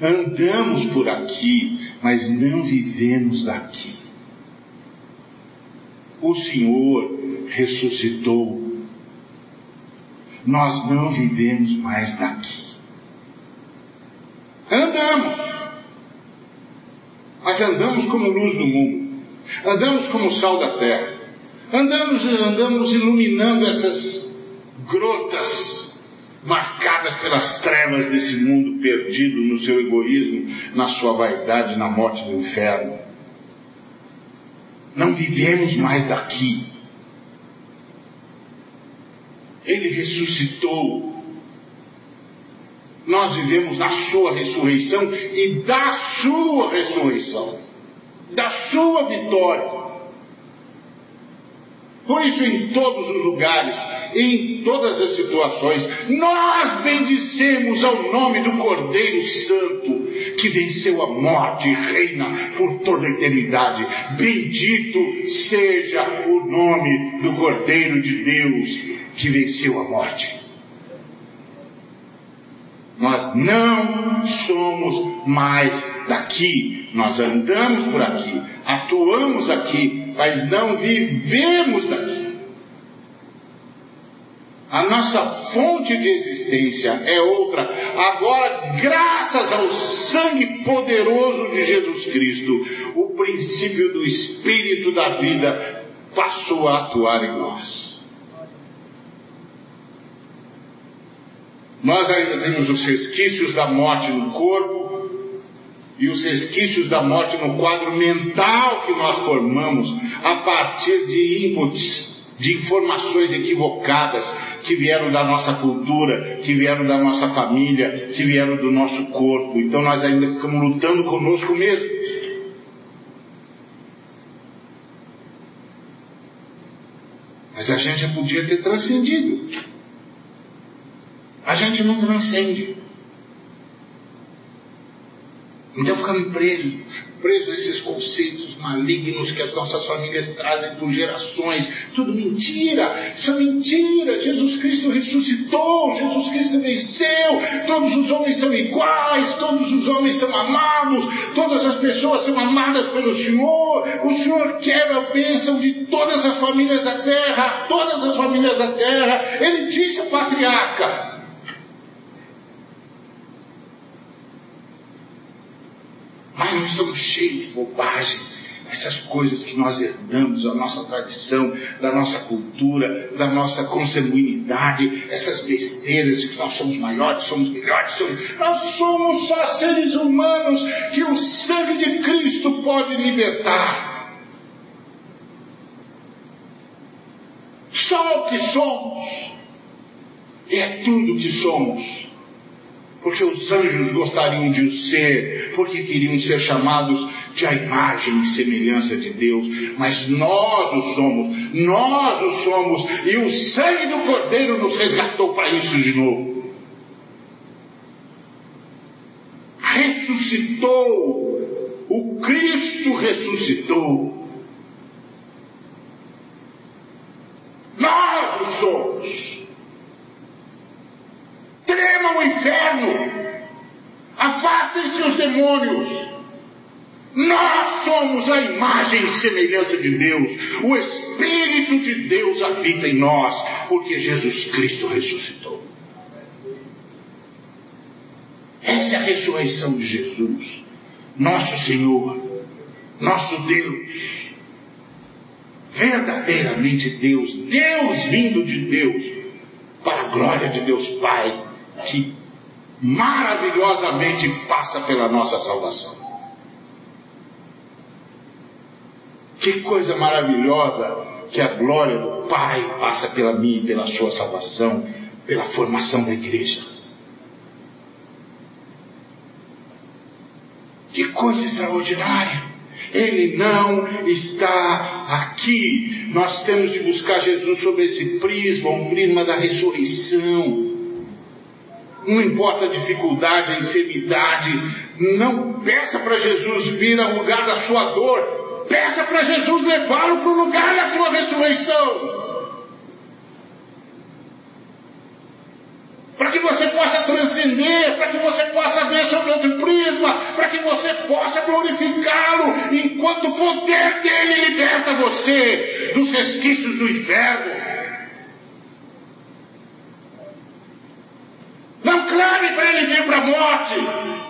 Andamos por aqui, mas não vivemos daqui. O Senhor ressuscitou. Nós não vivemos mais daqui. Andamos, mas andamos como luz do mundo. Andamos como sal da terra. Andamos, andamos iluminando essas grotas marcadas pelas trevas desse mundo perdido no seu egoísmo, na sua vaidade, na morte do inferno. Não vivemos mais daqui. Ele ressuscitou. Nós vivemos na sua ressurreição e da sua ressurreição, da sua vitória. Por isso, em todos os lugares, em todas as situações, nós bendicemos ao nome do Cordeiro Santo, que venceu a morte e reina por toda a eternidade. Bendito seja o nome do Cordeiro de Deus, que venceu a morte. Nós não somos mais daqui, nós andamos por aqui, atuamos aqui, mas não vivemos daqui. A nossa fonte de existência é outra. Agora, graças ao sangue poderoso de Jesus Cristo, o princípio do Espírito da vida passou a atuar em nós. Nós ainda temos os resquícios da morte no corpo, e os resquícios da morte no quadro mental que nós formamos a partir de inputs, de informações equivocadas que vieram da nossa cultura, que vieram da nossa família, que vieram do nosso corpo. Então nós ainda ficamos lutando conosco mesmo. Mas a gente já podia ter transcendido. A gente não transcende. Então ficamos presos, presos a esses conceitos malignos que as nossas famílias trazem por gerações. Tudo mentira, isso é mentira. Jesus Cristo ressuscitou, Jesus Cristo venceu. Todos os homens são iguais, todos os homens são amados, todas as pessoas são amadas pelo Senhor. O Senhor quer a bênção de todas as famílias da terra, todas as famílias da terra. Ele disse ao patriarca: Nós estamos cheios de bobagem. Essas coisas que nós herdamos da nossa tradição, da nossa cultura, da nossa consanguinidade, essas besteiras de que nós somos maiores, somos melhores, somos... nós somos só seres humanos que o sangue de Cristo pode libertar. Só o que somos. É tudo que somos porque os anjos gostariam de o ser, porque queriam ser chamados de a imagem e semelhança de Deus, mas nós o somos, nós o somos, e o sangue do Cordeiro nos resgatou para isso de novo. Ressuscitou, o Cristo ressuscitou. Nós o somos. Inferno. Afastem-se os demônios. Nós somos a imagem e semelhança de Deus. O Espírito de Deus habita em nós, porque Jesus Cristo ressuscitou. Essa é a ressurreição de Jesus, nosso Senhor, nosso Deus. Verdadeiramente Deus, Deus vindo de Deus, para a glória de Deus Pai, que maravilhosamente passa pela nossa salvação. Que coisa maravilhosa que a glória do Pai passa pela e pela sua salvação, pela formação da igreja. Que coisa extraordinária! Ele não está aqui. Nós temos de buscar Jesus sob esse prisma, o prisma da ressurreição. Não importa a dificuldade, a enfermidade, não peça para Jesus vir ao lugar da sua dor, Peça para Jesus levá-lo para o lugar da sua ressurreição. Para que você possa transcender, para que você possa ver sobre outro prisma, para que você possa glorificá-lo, enquanto o poder dele liberta você dos resquícios do inferno. Não clame para ele vir para a morte.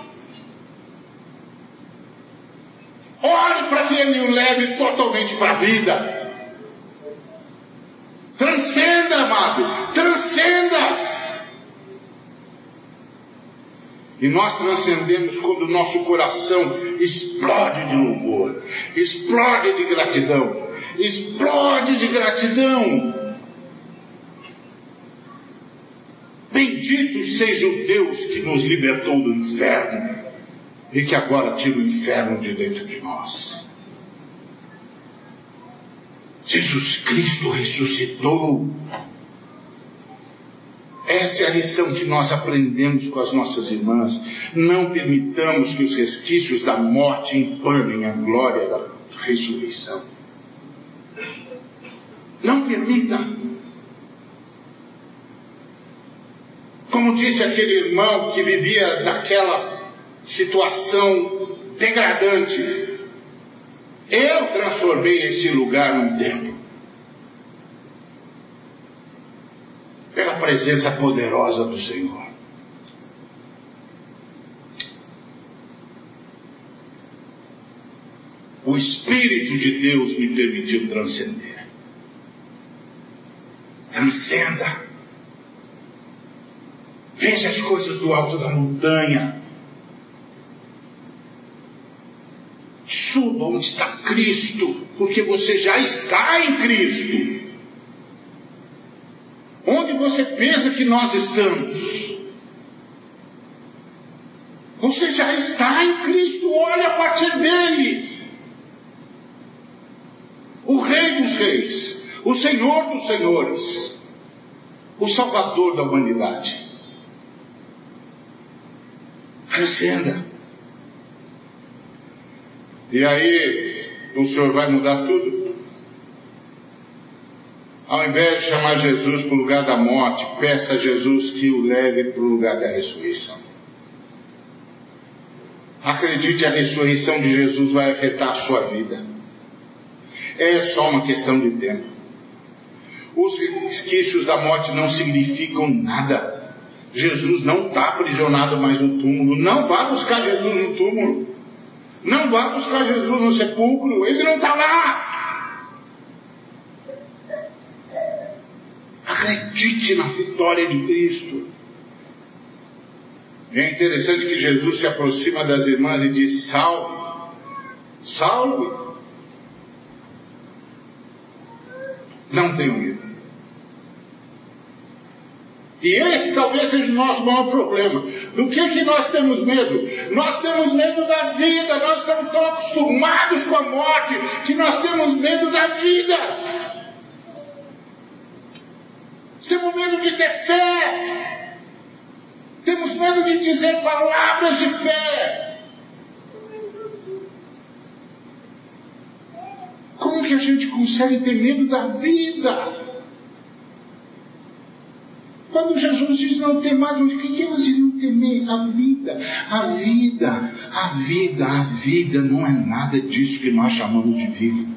Ore para que Ele o leve totalmente para a vida. Transcenda, amado. Transcenda. E nós transcendemos quando o nosso coração explode de louvor, explode de gratidão, explode de gratidão. Bendito seja o Deus que nos libertou do inferno e que agora tira o inferno de dentro de nós. Jesus Cristo ressuscitou. Essa é a lição que nós aprendemos com as nossas irmãs. Não permitamos que os resquícios da morte empanem a glória da ressurreição. Não permita. Como disse aquele irmão que vivia daquela situação degradante. Eu transformei esse lugar num templo. Pela presença poderosa do Senhor. O Espírito de Deus me permitiu transcender. Transcenda. Veja as coisas do alto da montanha. Suba onde está Cristo, porque você já está em Cristo. Onde você pensa que nós estamos? Você já está em Cristo, olha a partir dele. O Rei dos Reis, o Senhor dos Senhores, o Salvador da humanidade. Transcenda. E aí, o Senhor vai mudar tudo? Ao invés de chamar Jesus para o lugar da morte, peça a Jesus que o leve para o lugar da ressurreição. Acredite, a ressurreição de Jesus vai afetar a sua vida. É só uma questão de tempo. Os resquícios da morte não significam nada. Jesus não está aprisionado mais no túmulo. Não vá buscar Jesus no túmulo. Não vá buscar Jesus no sepulcro, ele não está lá. Acredite na vitória de Cristo. É interessante que Jesus se aproxima das irmãs e diz: Salve, salve. Não tenho medo. E esse talvez seja o nosso maior problema. Do que, que nós temos medo? Nós temos medo da vida, nós estamos tão acostumados com a morte que nós temos medo da vida. Temos medo de ter fé. Temos medo de dizer palavras de fé. Como que a gente consegue ter medo da vida? Quando Jesus diz não tem mais, o que, eles iriam temer? A vida, a vida, a vida, a vida não é nada disso que nós chamamos de vivo.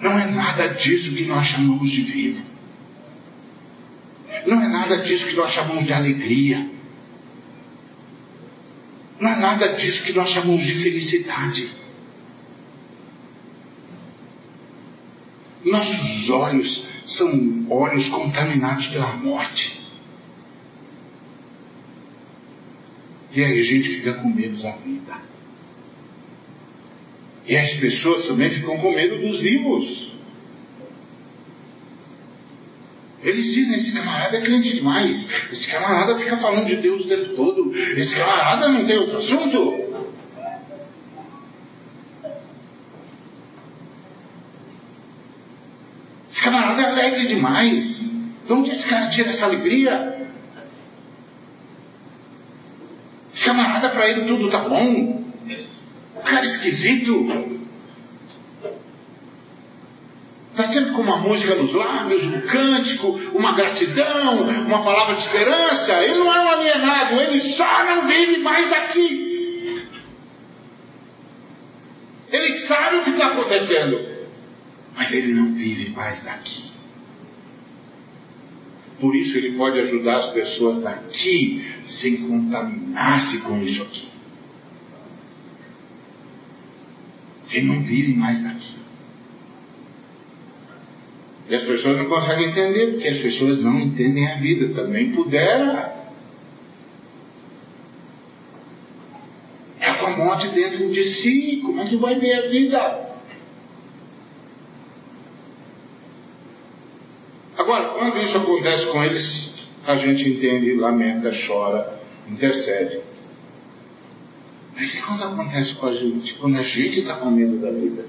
Não é nada disso que nós chamamos de vivo. Não é nada disso que nós chamamos de alegria. Não é nada disso que nós chamamos de felicidade. Nossos olhos são olhos contaminados pela morte. E aí a gente fica com medo da vida. E as pessoas também ficam com medo dos vivos. Eles dizem, esse camarada é crente demais. Esse camarada fica falando de Deus o tempo todo. Esse camarada não tem outro assunto. Esse camarada é alegre demais. De onde esse cara tira essa alegria? Esse camarada, para ele tudo tá bom. O cara é esquisito. Está sempre com uma música nos lábios, um cântico, uma gratidão, uma palavra de esperança. Ele não é um alienado, ele só não vive mais daqui. Ele sabe o que está acontecendo, mas ele não vive mais daqui. Por isso ele pode ajudar as pessoas daqui sem contaminar-se com isso aqui. Ele não vive mais daqui. E as pessoas não conseguem entender, porque as pessoas não entendem a vida. Também pudera. É com a morte dentro de si. Como é que vai ver a vida? Agora, quando isso acontece com eles, a gente entende, lamenta, chora, intercede. Mas e quando acontece com a gente? Quando a gente está com medo da vida?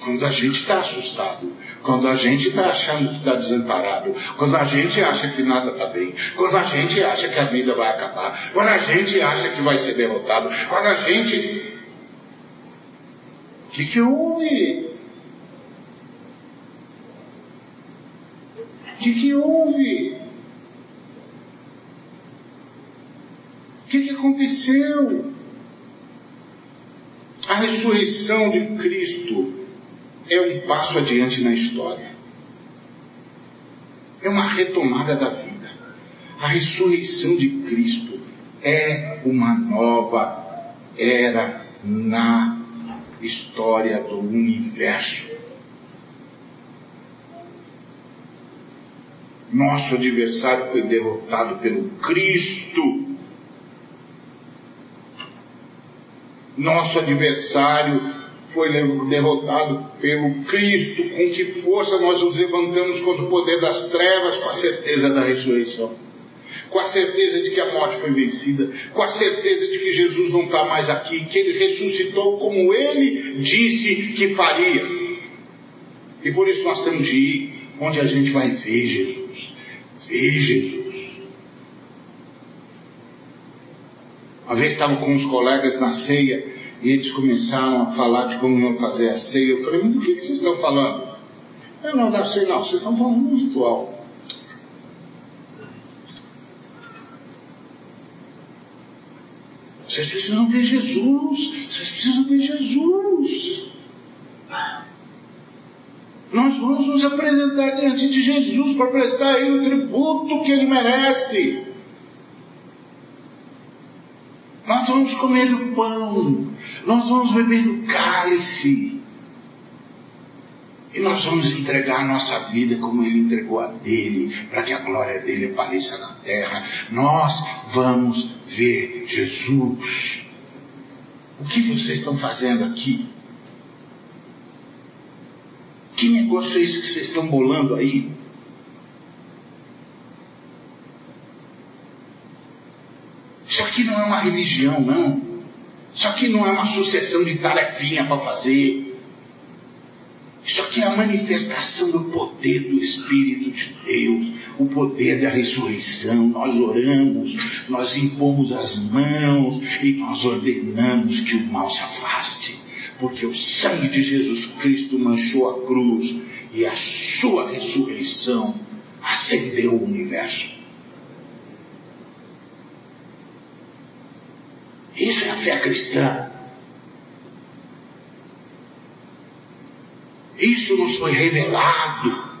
Quando a gente está assustado, quando a gente está achando que está desamparado, quando a gente acha que nada está bem, quando a gente acha que a vida vai acabar, quando a gente acha que vai ser derrotado, quando a gente. O que, que houve? Que, que houve? O que, que aconteceu? A ressurreição de Cristo é um passo adiante na história. É uma retomada da vida. A ressurreição de Cristo é uma nova era na história do universo. Nosso adversário foi derrotado pelo Cristo. Nosso adversário foi derrotado pelo Cristo, com que força nós nos levantamos contra o poder das trevas, com a certeza da ressurreição, com a certeza de que a morte foi vencida, com a certeza de que Jesus não está mais aqui, que ele ressuscitou como ele disse que faria. E por isso nós temos de ir onde a gente vai ver Jesus. Ver Jesus. Uma vez estava com uns colegas na ceia e eles começaram a falar de como iam fazer a ceia. Eu falei, mas do que, que vocês estão falando? Eu não, da ceia não, vocês estão falando um ritual. Vocês precisam ver Jesus. Vocês precisam ver Jesus. Nós vamos nos apresentar diante de Jesus para prestar a Ele o tributo que Ele merece. Nós vamos comer o pão nós vamos beber do cálice. E nós vamos entregar a nossa vida como Ele entregou a dele, para que a glória dele apareça na terra. Nós vamos ver Jesus. O que vocês estão fazendo aqui? Que negócio é esse que vocês estão bolando aí? Isso aqui não é uma religião, não. Isso aqui não é uma sucessão de tarefinha para fazer. Isso aqui é a manifestação do poder do Espírito de Deus, o poder da ressurreição. Nós oramos, nós impomos as mãos e nós ordenamos que o mal se afaste, porque o sangue de Jesus Cristo manchou a cruz e a sua ressurreição acendeu o universo. Isso é a fé cristã. Isso nos foi revelado.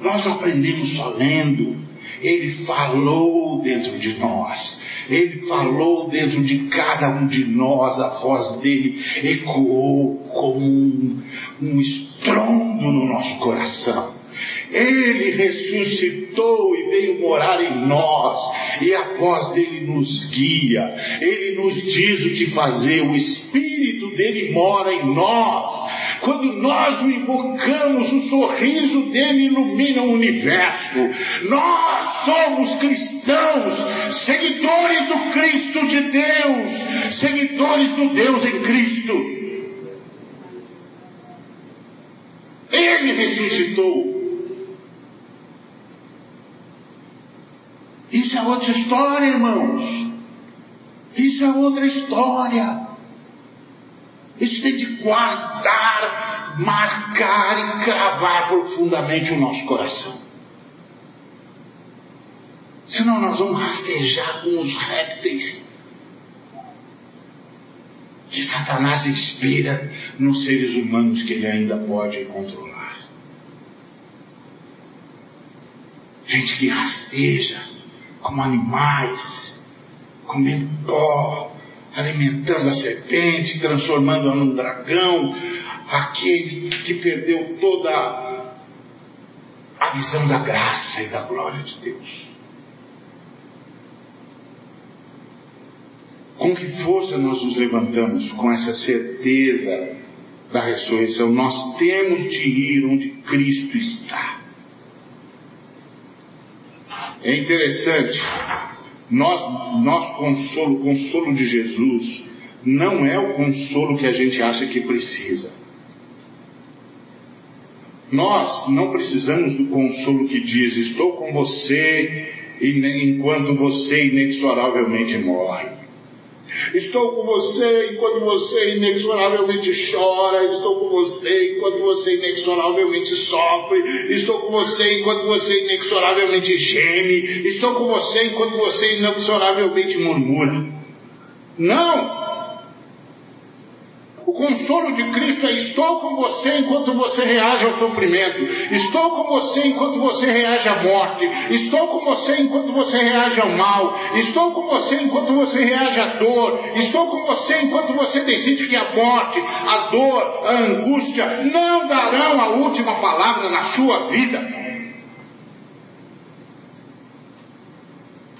Nós não aprendemos só lendo. Ele falou dentro de nós. Ele falou dentro de cada um de nós. A voz dele ecoou como um, um estrondo no nosso coração. Ele ressuscitou e veio morar em nós, e a voz dele nos guia, ele nos diz o que fazer, o Espírito dele mora em nós. Quando nós o invocamos, o sorriso dele ilumina o universo. Nós somos cristãos, seguidores do Cristo de Deus, seguidores do Deus em Cristo. Ele ressuscitou. Isso é outra história, irmãos. Isso é outra história. Isso tem de guardar, marcar e cravar profundamente o nosso coração. Senão nós vamos rastejar com os répteis que Satanás inspira nos seres humanos que ele ainda pode controlar. Gente que rasteja como animais, comendo pó, alimentando a serpente, transformando-a num dragão, aquele que perdeu toda a visão da graça e da glória de Deus. Com que força nós nos levantamos com essa certeza da ressurreição? Nós temos de ir onde Cristo está. É interessante, nós, nós consolo, o consolo de Jesus não é o consolo que a gente acha que precisa. Nós não precisamos do consolo que diz: Estou com você enquanto você inexoravelmente morre. Estou com você enquanto você inexoravelmente chora. Estou com você enquanto você inexoravelmente sofre. Estou com você enquanto você inexoravelmente geme. Estou com você enquanto você inexoravelmente murmura. Não! O consolo de Cristo é: estou com você enquanto você reage ao sofrimento, estou com você enquanto você reage à morte, estou com você enquanto você reage ao mal, estou com você enquanto você reage à dor, estou com você enquanto você decide que a morte, a dor, a angústia não darão a última palavra na sua vida.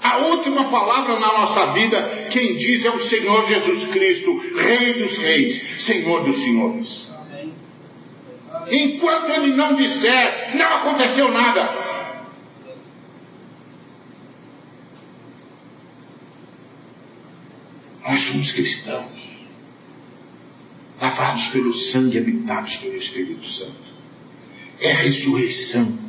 A última palavra na nossa vida, quem diz é o Senhor Jesus Cristo, Rei dos Reis, Senhor dos Senhores. Enquanto Ele não disser, não aconteceu nada. Nós somos cristãos, lavados pelo sangue, habitados pelo Espírito Santo. É ressurreição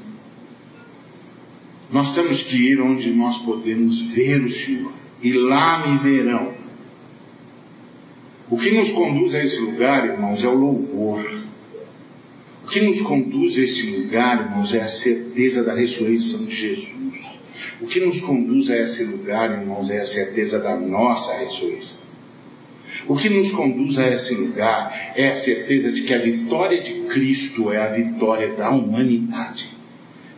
nós temos que ir onde nós podemos ver o Senhor. E lá me verão. O que nos conduz a esse lugar, irmãos, é o louvor. O que nos conduz a esse lugar, irmãos, é a certeza da ressurreição de Jesus. O que nos conduz a esse lugar, irmãos, é a certeza da nossa ressurreição. O que nos conduz a esse lugar é a certeza de que a vitória de Cristo é a vitória da humanidade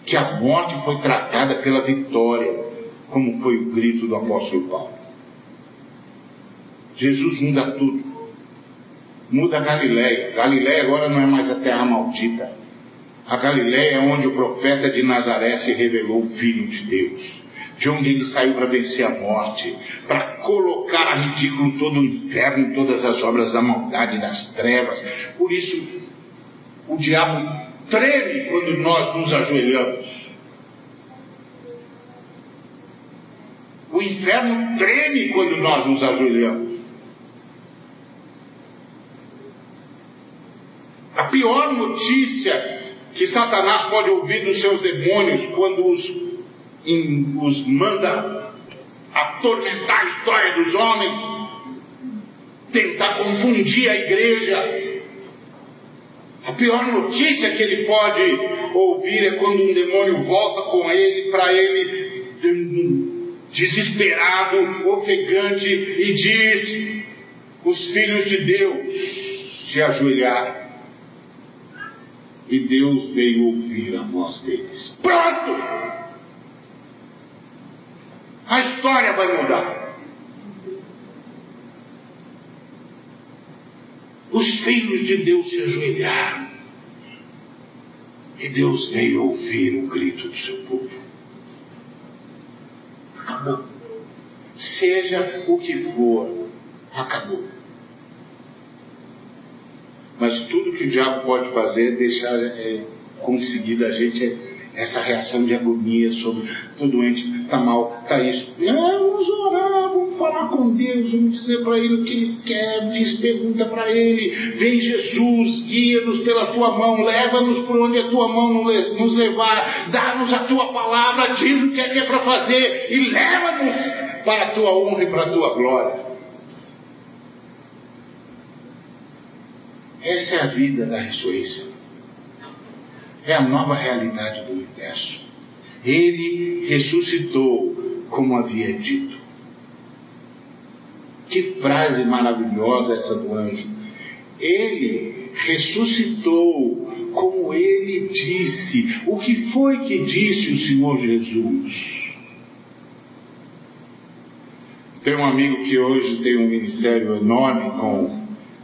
que a morte foi tratada pela vitória, como foi o grito do apóstolo Paulo. Jesus muda tudo. Muda a Galileia. Galileia agora não é mais a terra maldita. A Galileia é onde o profeta de Nazaré se revelou o Filho de Deus. De onde ele saiu para vencer a morte, para colocar a ridículo todo o inferno, todas as obras da maldade, das trevas. Por isso, o diabo treme quando nós nos ajoelhamos. O inferno treme quando nós nos ajoelhamos. A pior notícia que Satanás pode ouvir dos seus demônios quando os, in, os manda atormentar a história dos homens tentar confundir a igreja. A pior notícia que ele pode ouvir é quando um demônio volta com ele para ele desesperado, ofegante e diz: os filhos de Deus se ajoelharam. E Deus veio ouvir a voz deles. Pronto! A história vai mudar. Os filhos de Deus se ajoelharam. E Deus veio ouvir o grito do seu povo. Acabou. Seja o que for, acabou. Mas tudo que o diabo pode fazer é deixar é, conseguir da gente essa reação de agonia sobre estou doente, está mal, está isso. Vamos orar, vamos falar com Deus, vamos dizer para Ele o que Ele quer, diz, pergunta para Ele, vem Jesus, guia-nos pela tua mão, leva-nos por onde a tua mão nos levar, dá-nos a tua palavra, diz o que é que é para fazer e leva-nos para a tua honra e para a tua glória. Essa é a vida da ressurreição. É a nova realidade do universo. Ele ressuscitou, como havia dito. Que frase maravilhosa essa do anjo. Ele ressuscitou, como ele disse. O que foi que disse o Senhor Jesus? Tem um amigo que hoje tem um ministério enorme com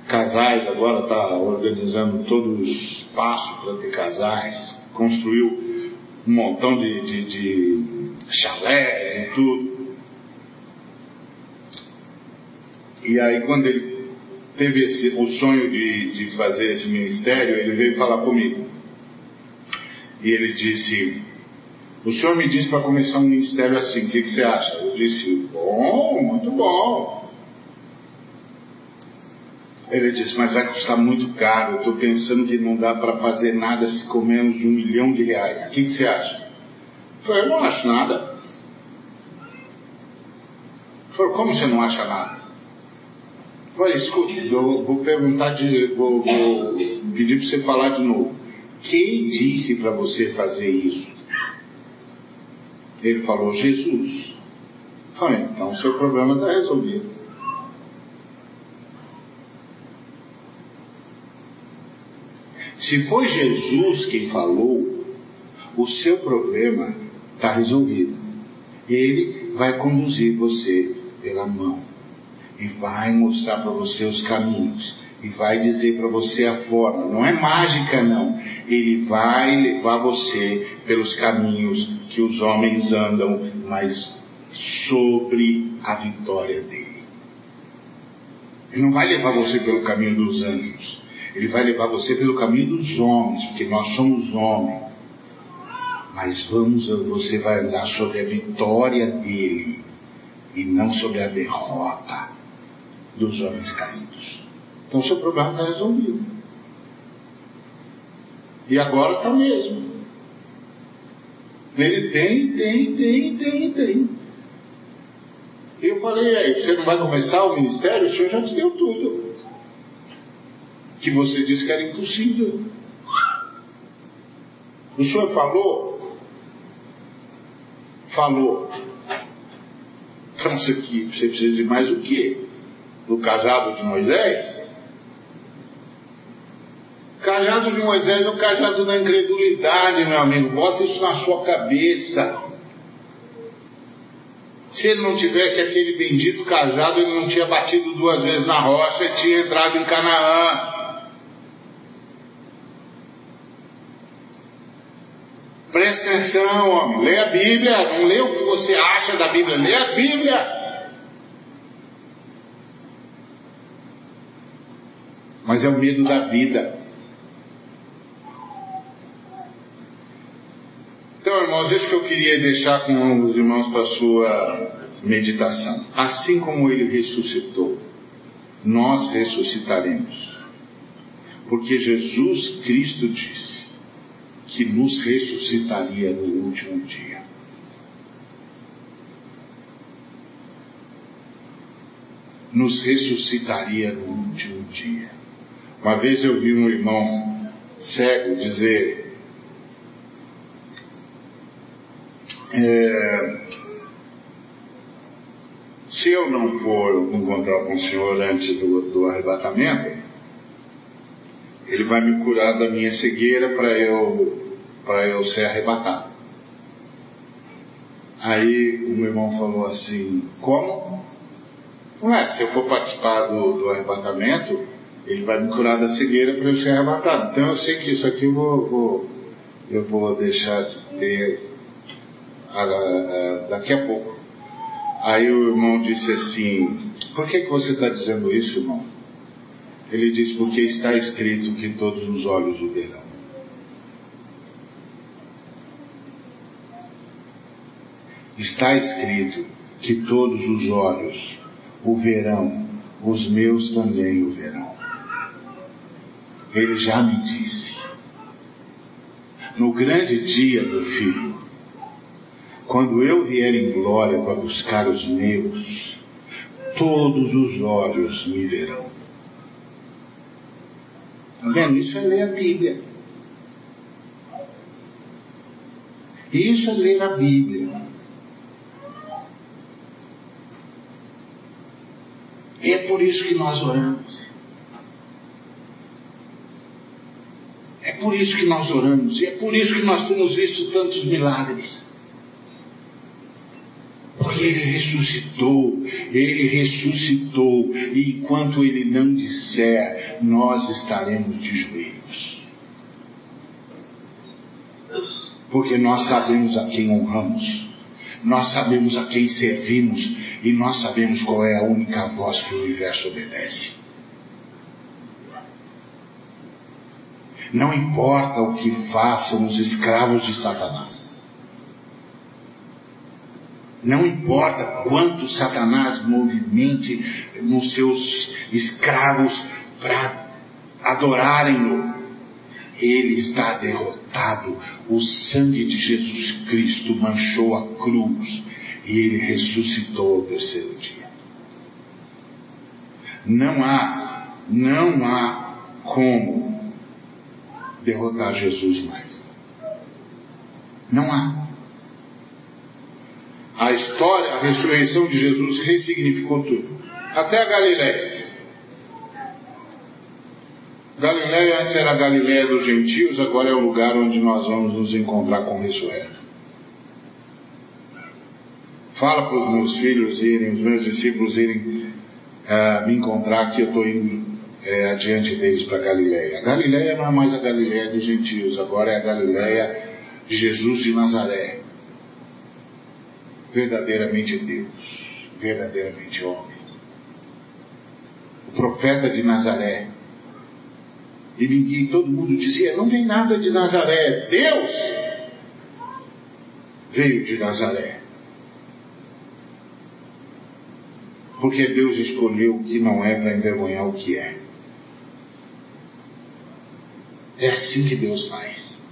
casais, agora está organizando todo o espaço para ter casais, construiu um montão de, de, de chalés e tudo. E aí quando ele teve esse, o sonho de, de fazer esse ministério, ele veio falar comigo. E ele disse, o senhor me disse para começar um ministério assim, o que, que você acha? Eu disse, bom, muito bom. Ele disse, mas vai custar muito caro. Eu estou pensando que não dá para fazer nada com menos de um milhão de reais. O que, que você acha? Eu falei, eu não acho nada. Ele falou, como você não acha nada? Eu falei, escute, eu vou perguntar de. vou, vou pedir para você falar de novo. Quem disse para você fazer isso? Ele falou, Jesus. Eu falei, então seu problema está resolvido. Se foi Jesus quem falou, o seu problema está resolvido. Ele vai conduzir você pela mão e vai mostrar para você os caminhos e vai dizer para você a forma. Não é mágica, não. Ele vai levar você pelos caminhos que os homens andam, mas sobre a vitória dele. Ele não vai levar você pelo caminho dos anjos. Ele vai levar você pelo caminho dos homens, porque nós somos homens. Mas vamos, você vai andar sobre a vitória dele e não sobre a derrota dos homens caídos. Então seu problema está resolvido. E agora está mesmo. Ele tem, tem, tem, tem, tem. Eu falei, aí, você não vai começar o ministério? O senhor já te deu tudo que você disse que era impossível. O senhor falou? Falou. Então você, você precisa de mais o quê? Do cajado de Moisés? Cajado de Moisés é o cajado da incredulidade, meu amigo. Bota isso na sua cabeça. Se ele não tivesse aquele bendito cajado, ele não tinha batido duas vezes na rocha e tinha entrado em Canaã. Presta atenção, homem. Lê a Bíblia. Não lê o que você acha da Bíblia. Lê a Bíblia. Mas é o medo da vida. Então, irmãos, isso que eu queria deixar com os irmãos para sua meditação. Assim como ele ressuscitou, nós ressuscitaremos. Porque Jesus Cristo disse: que nos ressuscitaria no último dia. nos ressuscitaria no último dia. Uma vez eu vi um irmão cego dizer: é, se eu não for encontrar com o Senhor antes do, do arrebatamento, Ele vai me curar da minha cegueira para eu, eu ser arrebatado. Aí o meu irmão falou assim: Como? Ué, se eu for participar do, do arrebatamento, ele vai me curar da cegueira para eu ser arrebatado. Então eu sei que isso aqui eu vou, vou eu vou deixar de ter a, a, daqui a pouco. Aí o irmão disse assim: Por que, que você está dizendo isso, irmão? Ele disse: Porque está escrito que todos os olhos o verão. Está escrito que todos os olhos o verão, os meus também o verão. Ele já me disse. No grande dia, meu filho, quando eu vier em glória para buscar os meus, todos os olhos me verão. Está vendo? Isso é ler a Bíblia. Isso é ler a Bíblia. E é por isso que nós oramos. É por isso que nós oramos. E é por isso que nós temos visto tantos milagres. Porque ele ressuscitou, ele ressuscitou, e enquanto ele não disser, nós estaremos de joelhos. Porque nós sabemos a quem honramos, nós sabemos a quem servimos, e nós sabemos qual é a única voz que o universo obedece. Não importa o que façam os escravos de Satanás. Não importa quanto Satanás movimente nos seus escravos para adorarem-no, ele está derrotado. O sangue de Jesus Cristo manchou a cruz e ele ressuscitou ao terceiro dia. Não há, não há como derrotar Jesus mais. Não há. A história, a ressurreição de Jesus ressignificou tudo. Até a Galileia. Galileia antes era a Galileia dos gentios, agora é o lugar onde nós vamos nos encontrar com o ressurreto. Fala para os meus filhos irem, os meus discípulos irem uh, me encontrar que eu estou indo é, adiante deles para Galiléia. A Galiléia não é mais a Galiléia dos gentios, agora é a Galiléia de Jesus de Nazaré. Verdadeiramente Deus, verdadeiramente homem. O profeta de Nazaré. E ninguém, todo mundo dizia, não vem nada de Nazaré, Deus veio de Nazaré. Porque Deus escolheu o que não é para envergonhar o que é. É assim que Deus faz.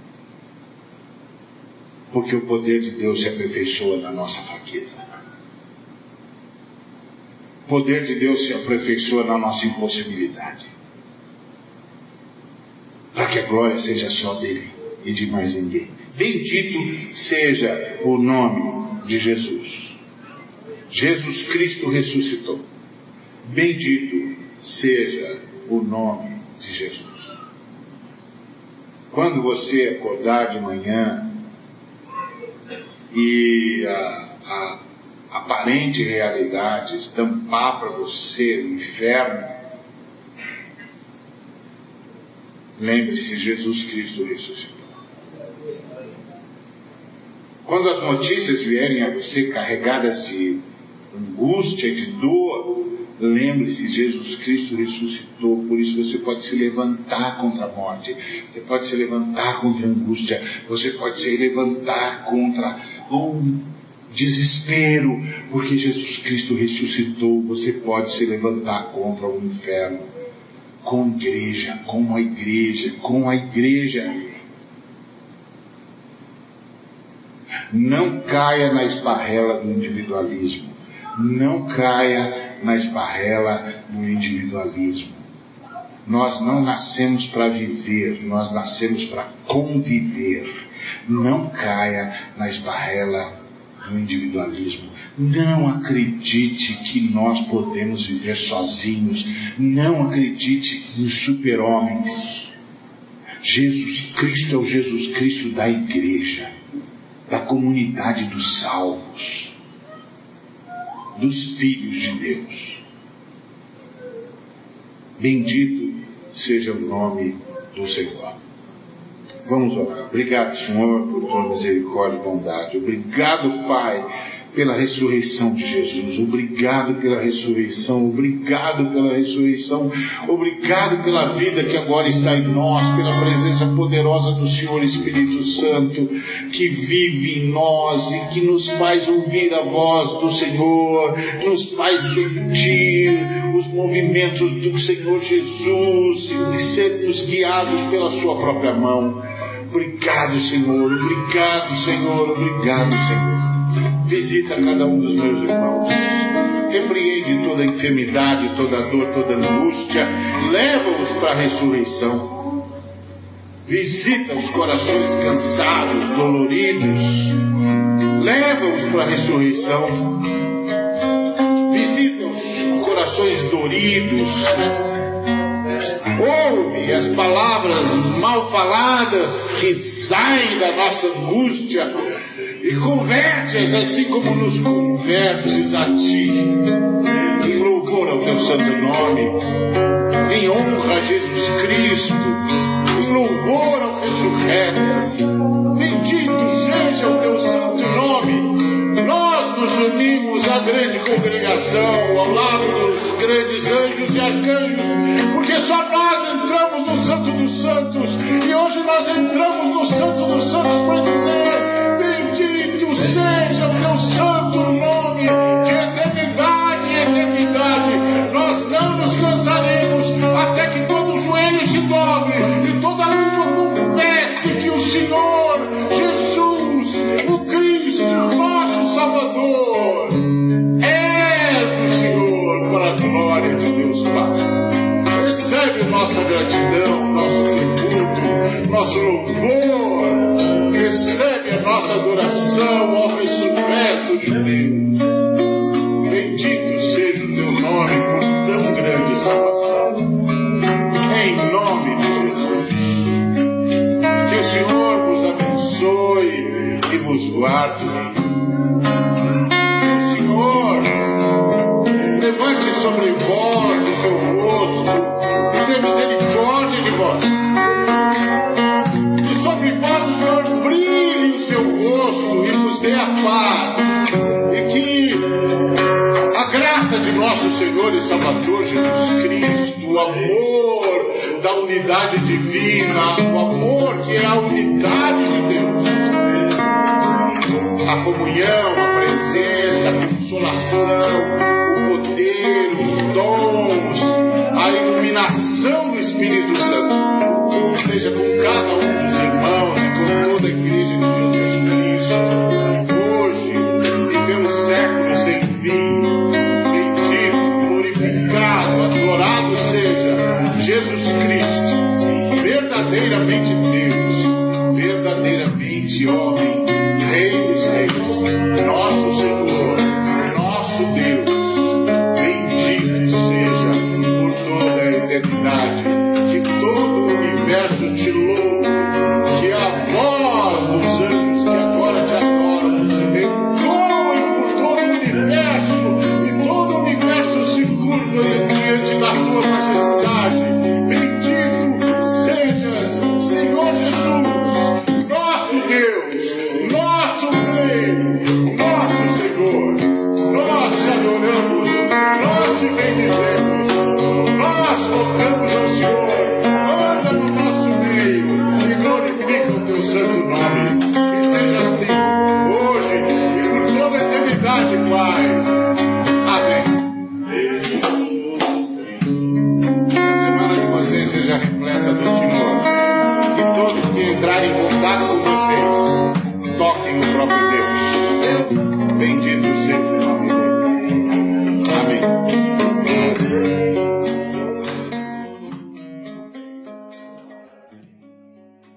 Porque o poder de Deus se aperfeiçoa na nossa fraqueza. O poder de Deus se aperfeiçoa na nossa impossibilidade. Para que a glória seja só dele e de mais ninguém. Bendito seja o nome de Jesus. Jesus Cristo ressuscitou. Bendito seja o nome de Jesus. Quando você acordar de manhã e a, a aparente realidade estampar para você o inferno, lembre-se, Jesus Cristo ressuscitou. Quando as notícias vierem a você carregadas de angústia, de dor, lembre-se, Jesus Cristo ressuscitou, por isso você pode se levantar contra a morte, você pode se levantar contra a angústia, você pode se levantar contra o desespero, porque Jesus Cristo ressuscitou, você pode se levantar contra o inferno, com a igreja, com a igreja, com a igreja. Não caia na esparrela do individualismo não caia na esparrela do individualismo. Nós não nascemos para viver, nós nascemos para conviver. Não caia na esparrela do individualismo. Não acredite que nós podemos viver sozinhos. Não acredite nos super-homens. Jesus Cristo é o Jesus Cristo da igreja, da comunidade dos salvos, dos filhos de Deus. Bendito seja o nome do Senhor. Vamos orar. Obrigado, Senhor, por tua misericórdia e bondade. Obrigado, Pai pela ressurreição de Jesus. Obrigado pela ressurreição. Obrigado pela ressurreição. Obrigado pela vida que agora está em nós, pela presença poderosa do Senhor Espírito Santo, que vive em nós e que nos faz ouvir a voz do Senhor, nos faz sentir os movimentos do Senhor Jesus e sermos guiados pela Sua própria mão. Obrigado, Senhor. Obrigado, Senhor. Obrigado, Senhor. Visita cada um dos meus irmãos. Repreende toda enfermidade, toda dor, toda angústia. Leva-os para a ressurreição. Visita os corações cansados, doloridos. Leva-os para a ressurreição. Visita os corações doridos. Ouve as palavras mal faladas que saem da nossa angústia e converte-as assim como nos convertes a ti, em louvor ao teu santo nome, em honra a Jesus Cristo, em louvor ao ressurreto. Bendito seja o teu santo nome. Nós nos unimos à grande congregação, ao lado dos grandes anjos e arcanjos, porque só nós entramos no Santo dos Santos, e hoje nós entramos no Santo dos Santos para dizer santo nome de eternidade em eternidade. Nós não nos cansaremos até que todo joelho se dobre e toda língua confesse que o Senhor Jesus, o Cristo, nosso Salvador, é o Senhor para a glória de Deus Pai. Recebe nossa gratidão, nosso tributo, nosso louvor. Recebe a nossa adoração ao Senhor e Salvador Jesus Cristo, o amor da unidade divina, o amor que é a unidade de Deus, a comunhão, a presença, a consolação, o poder, os dons, a iluminação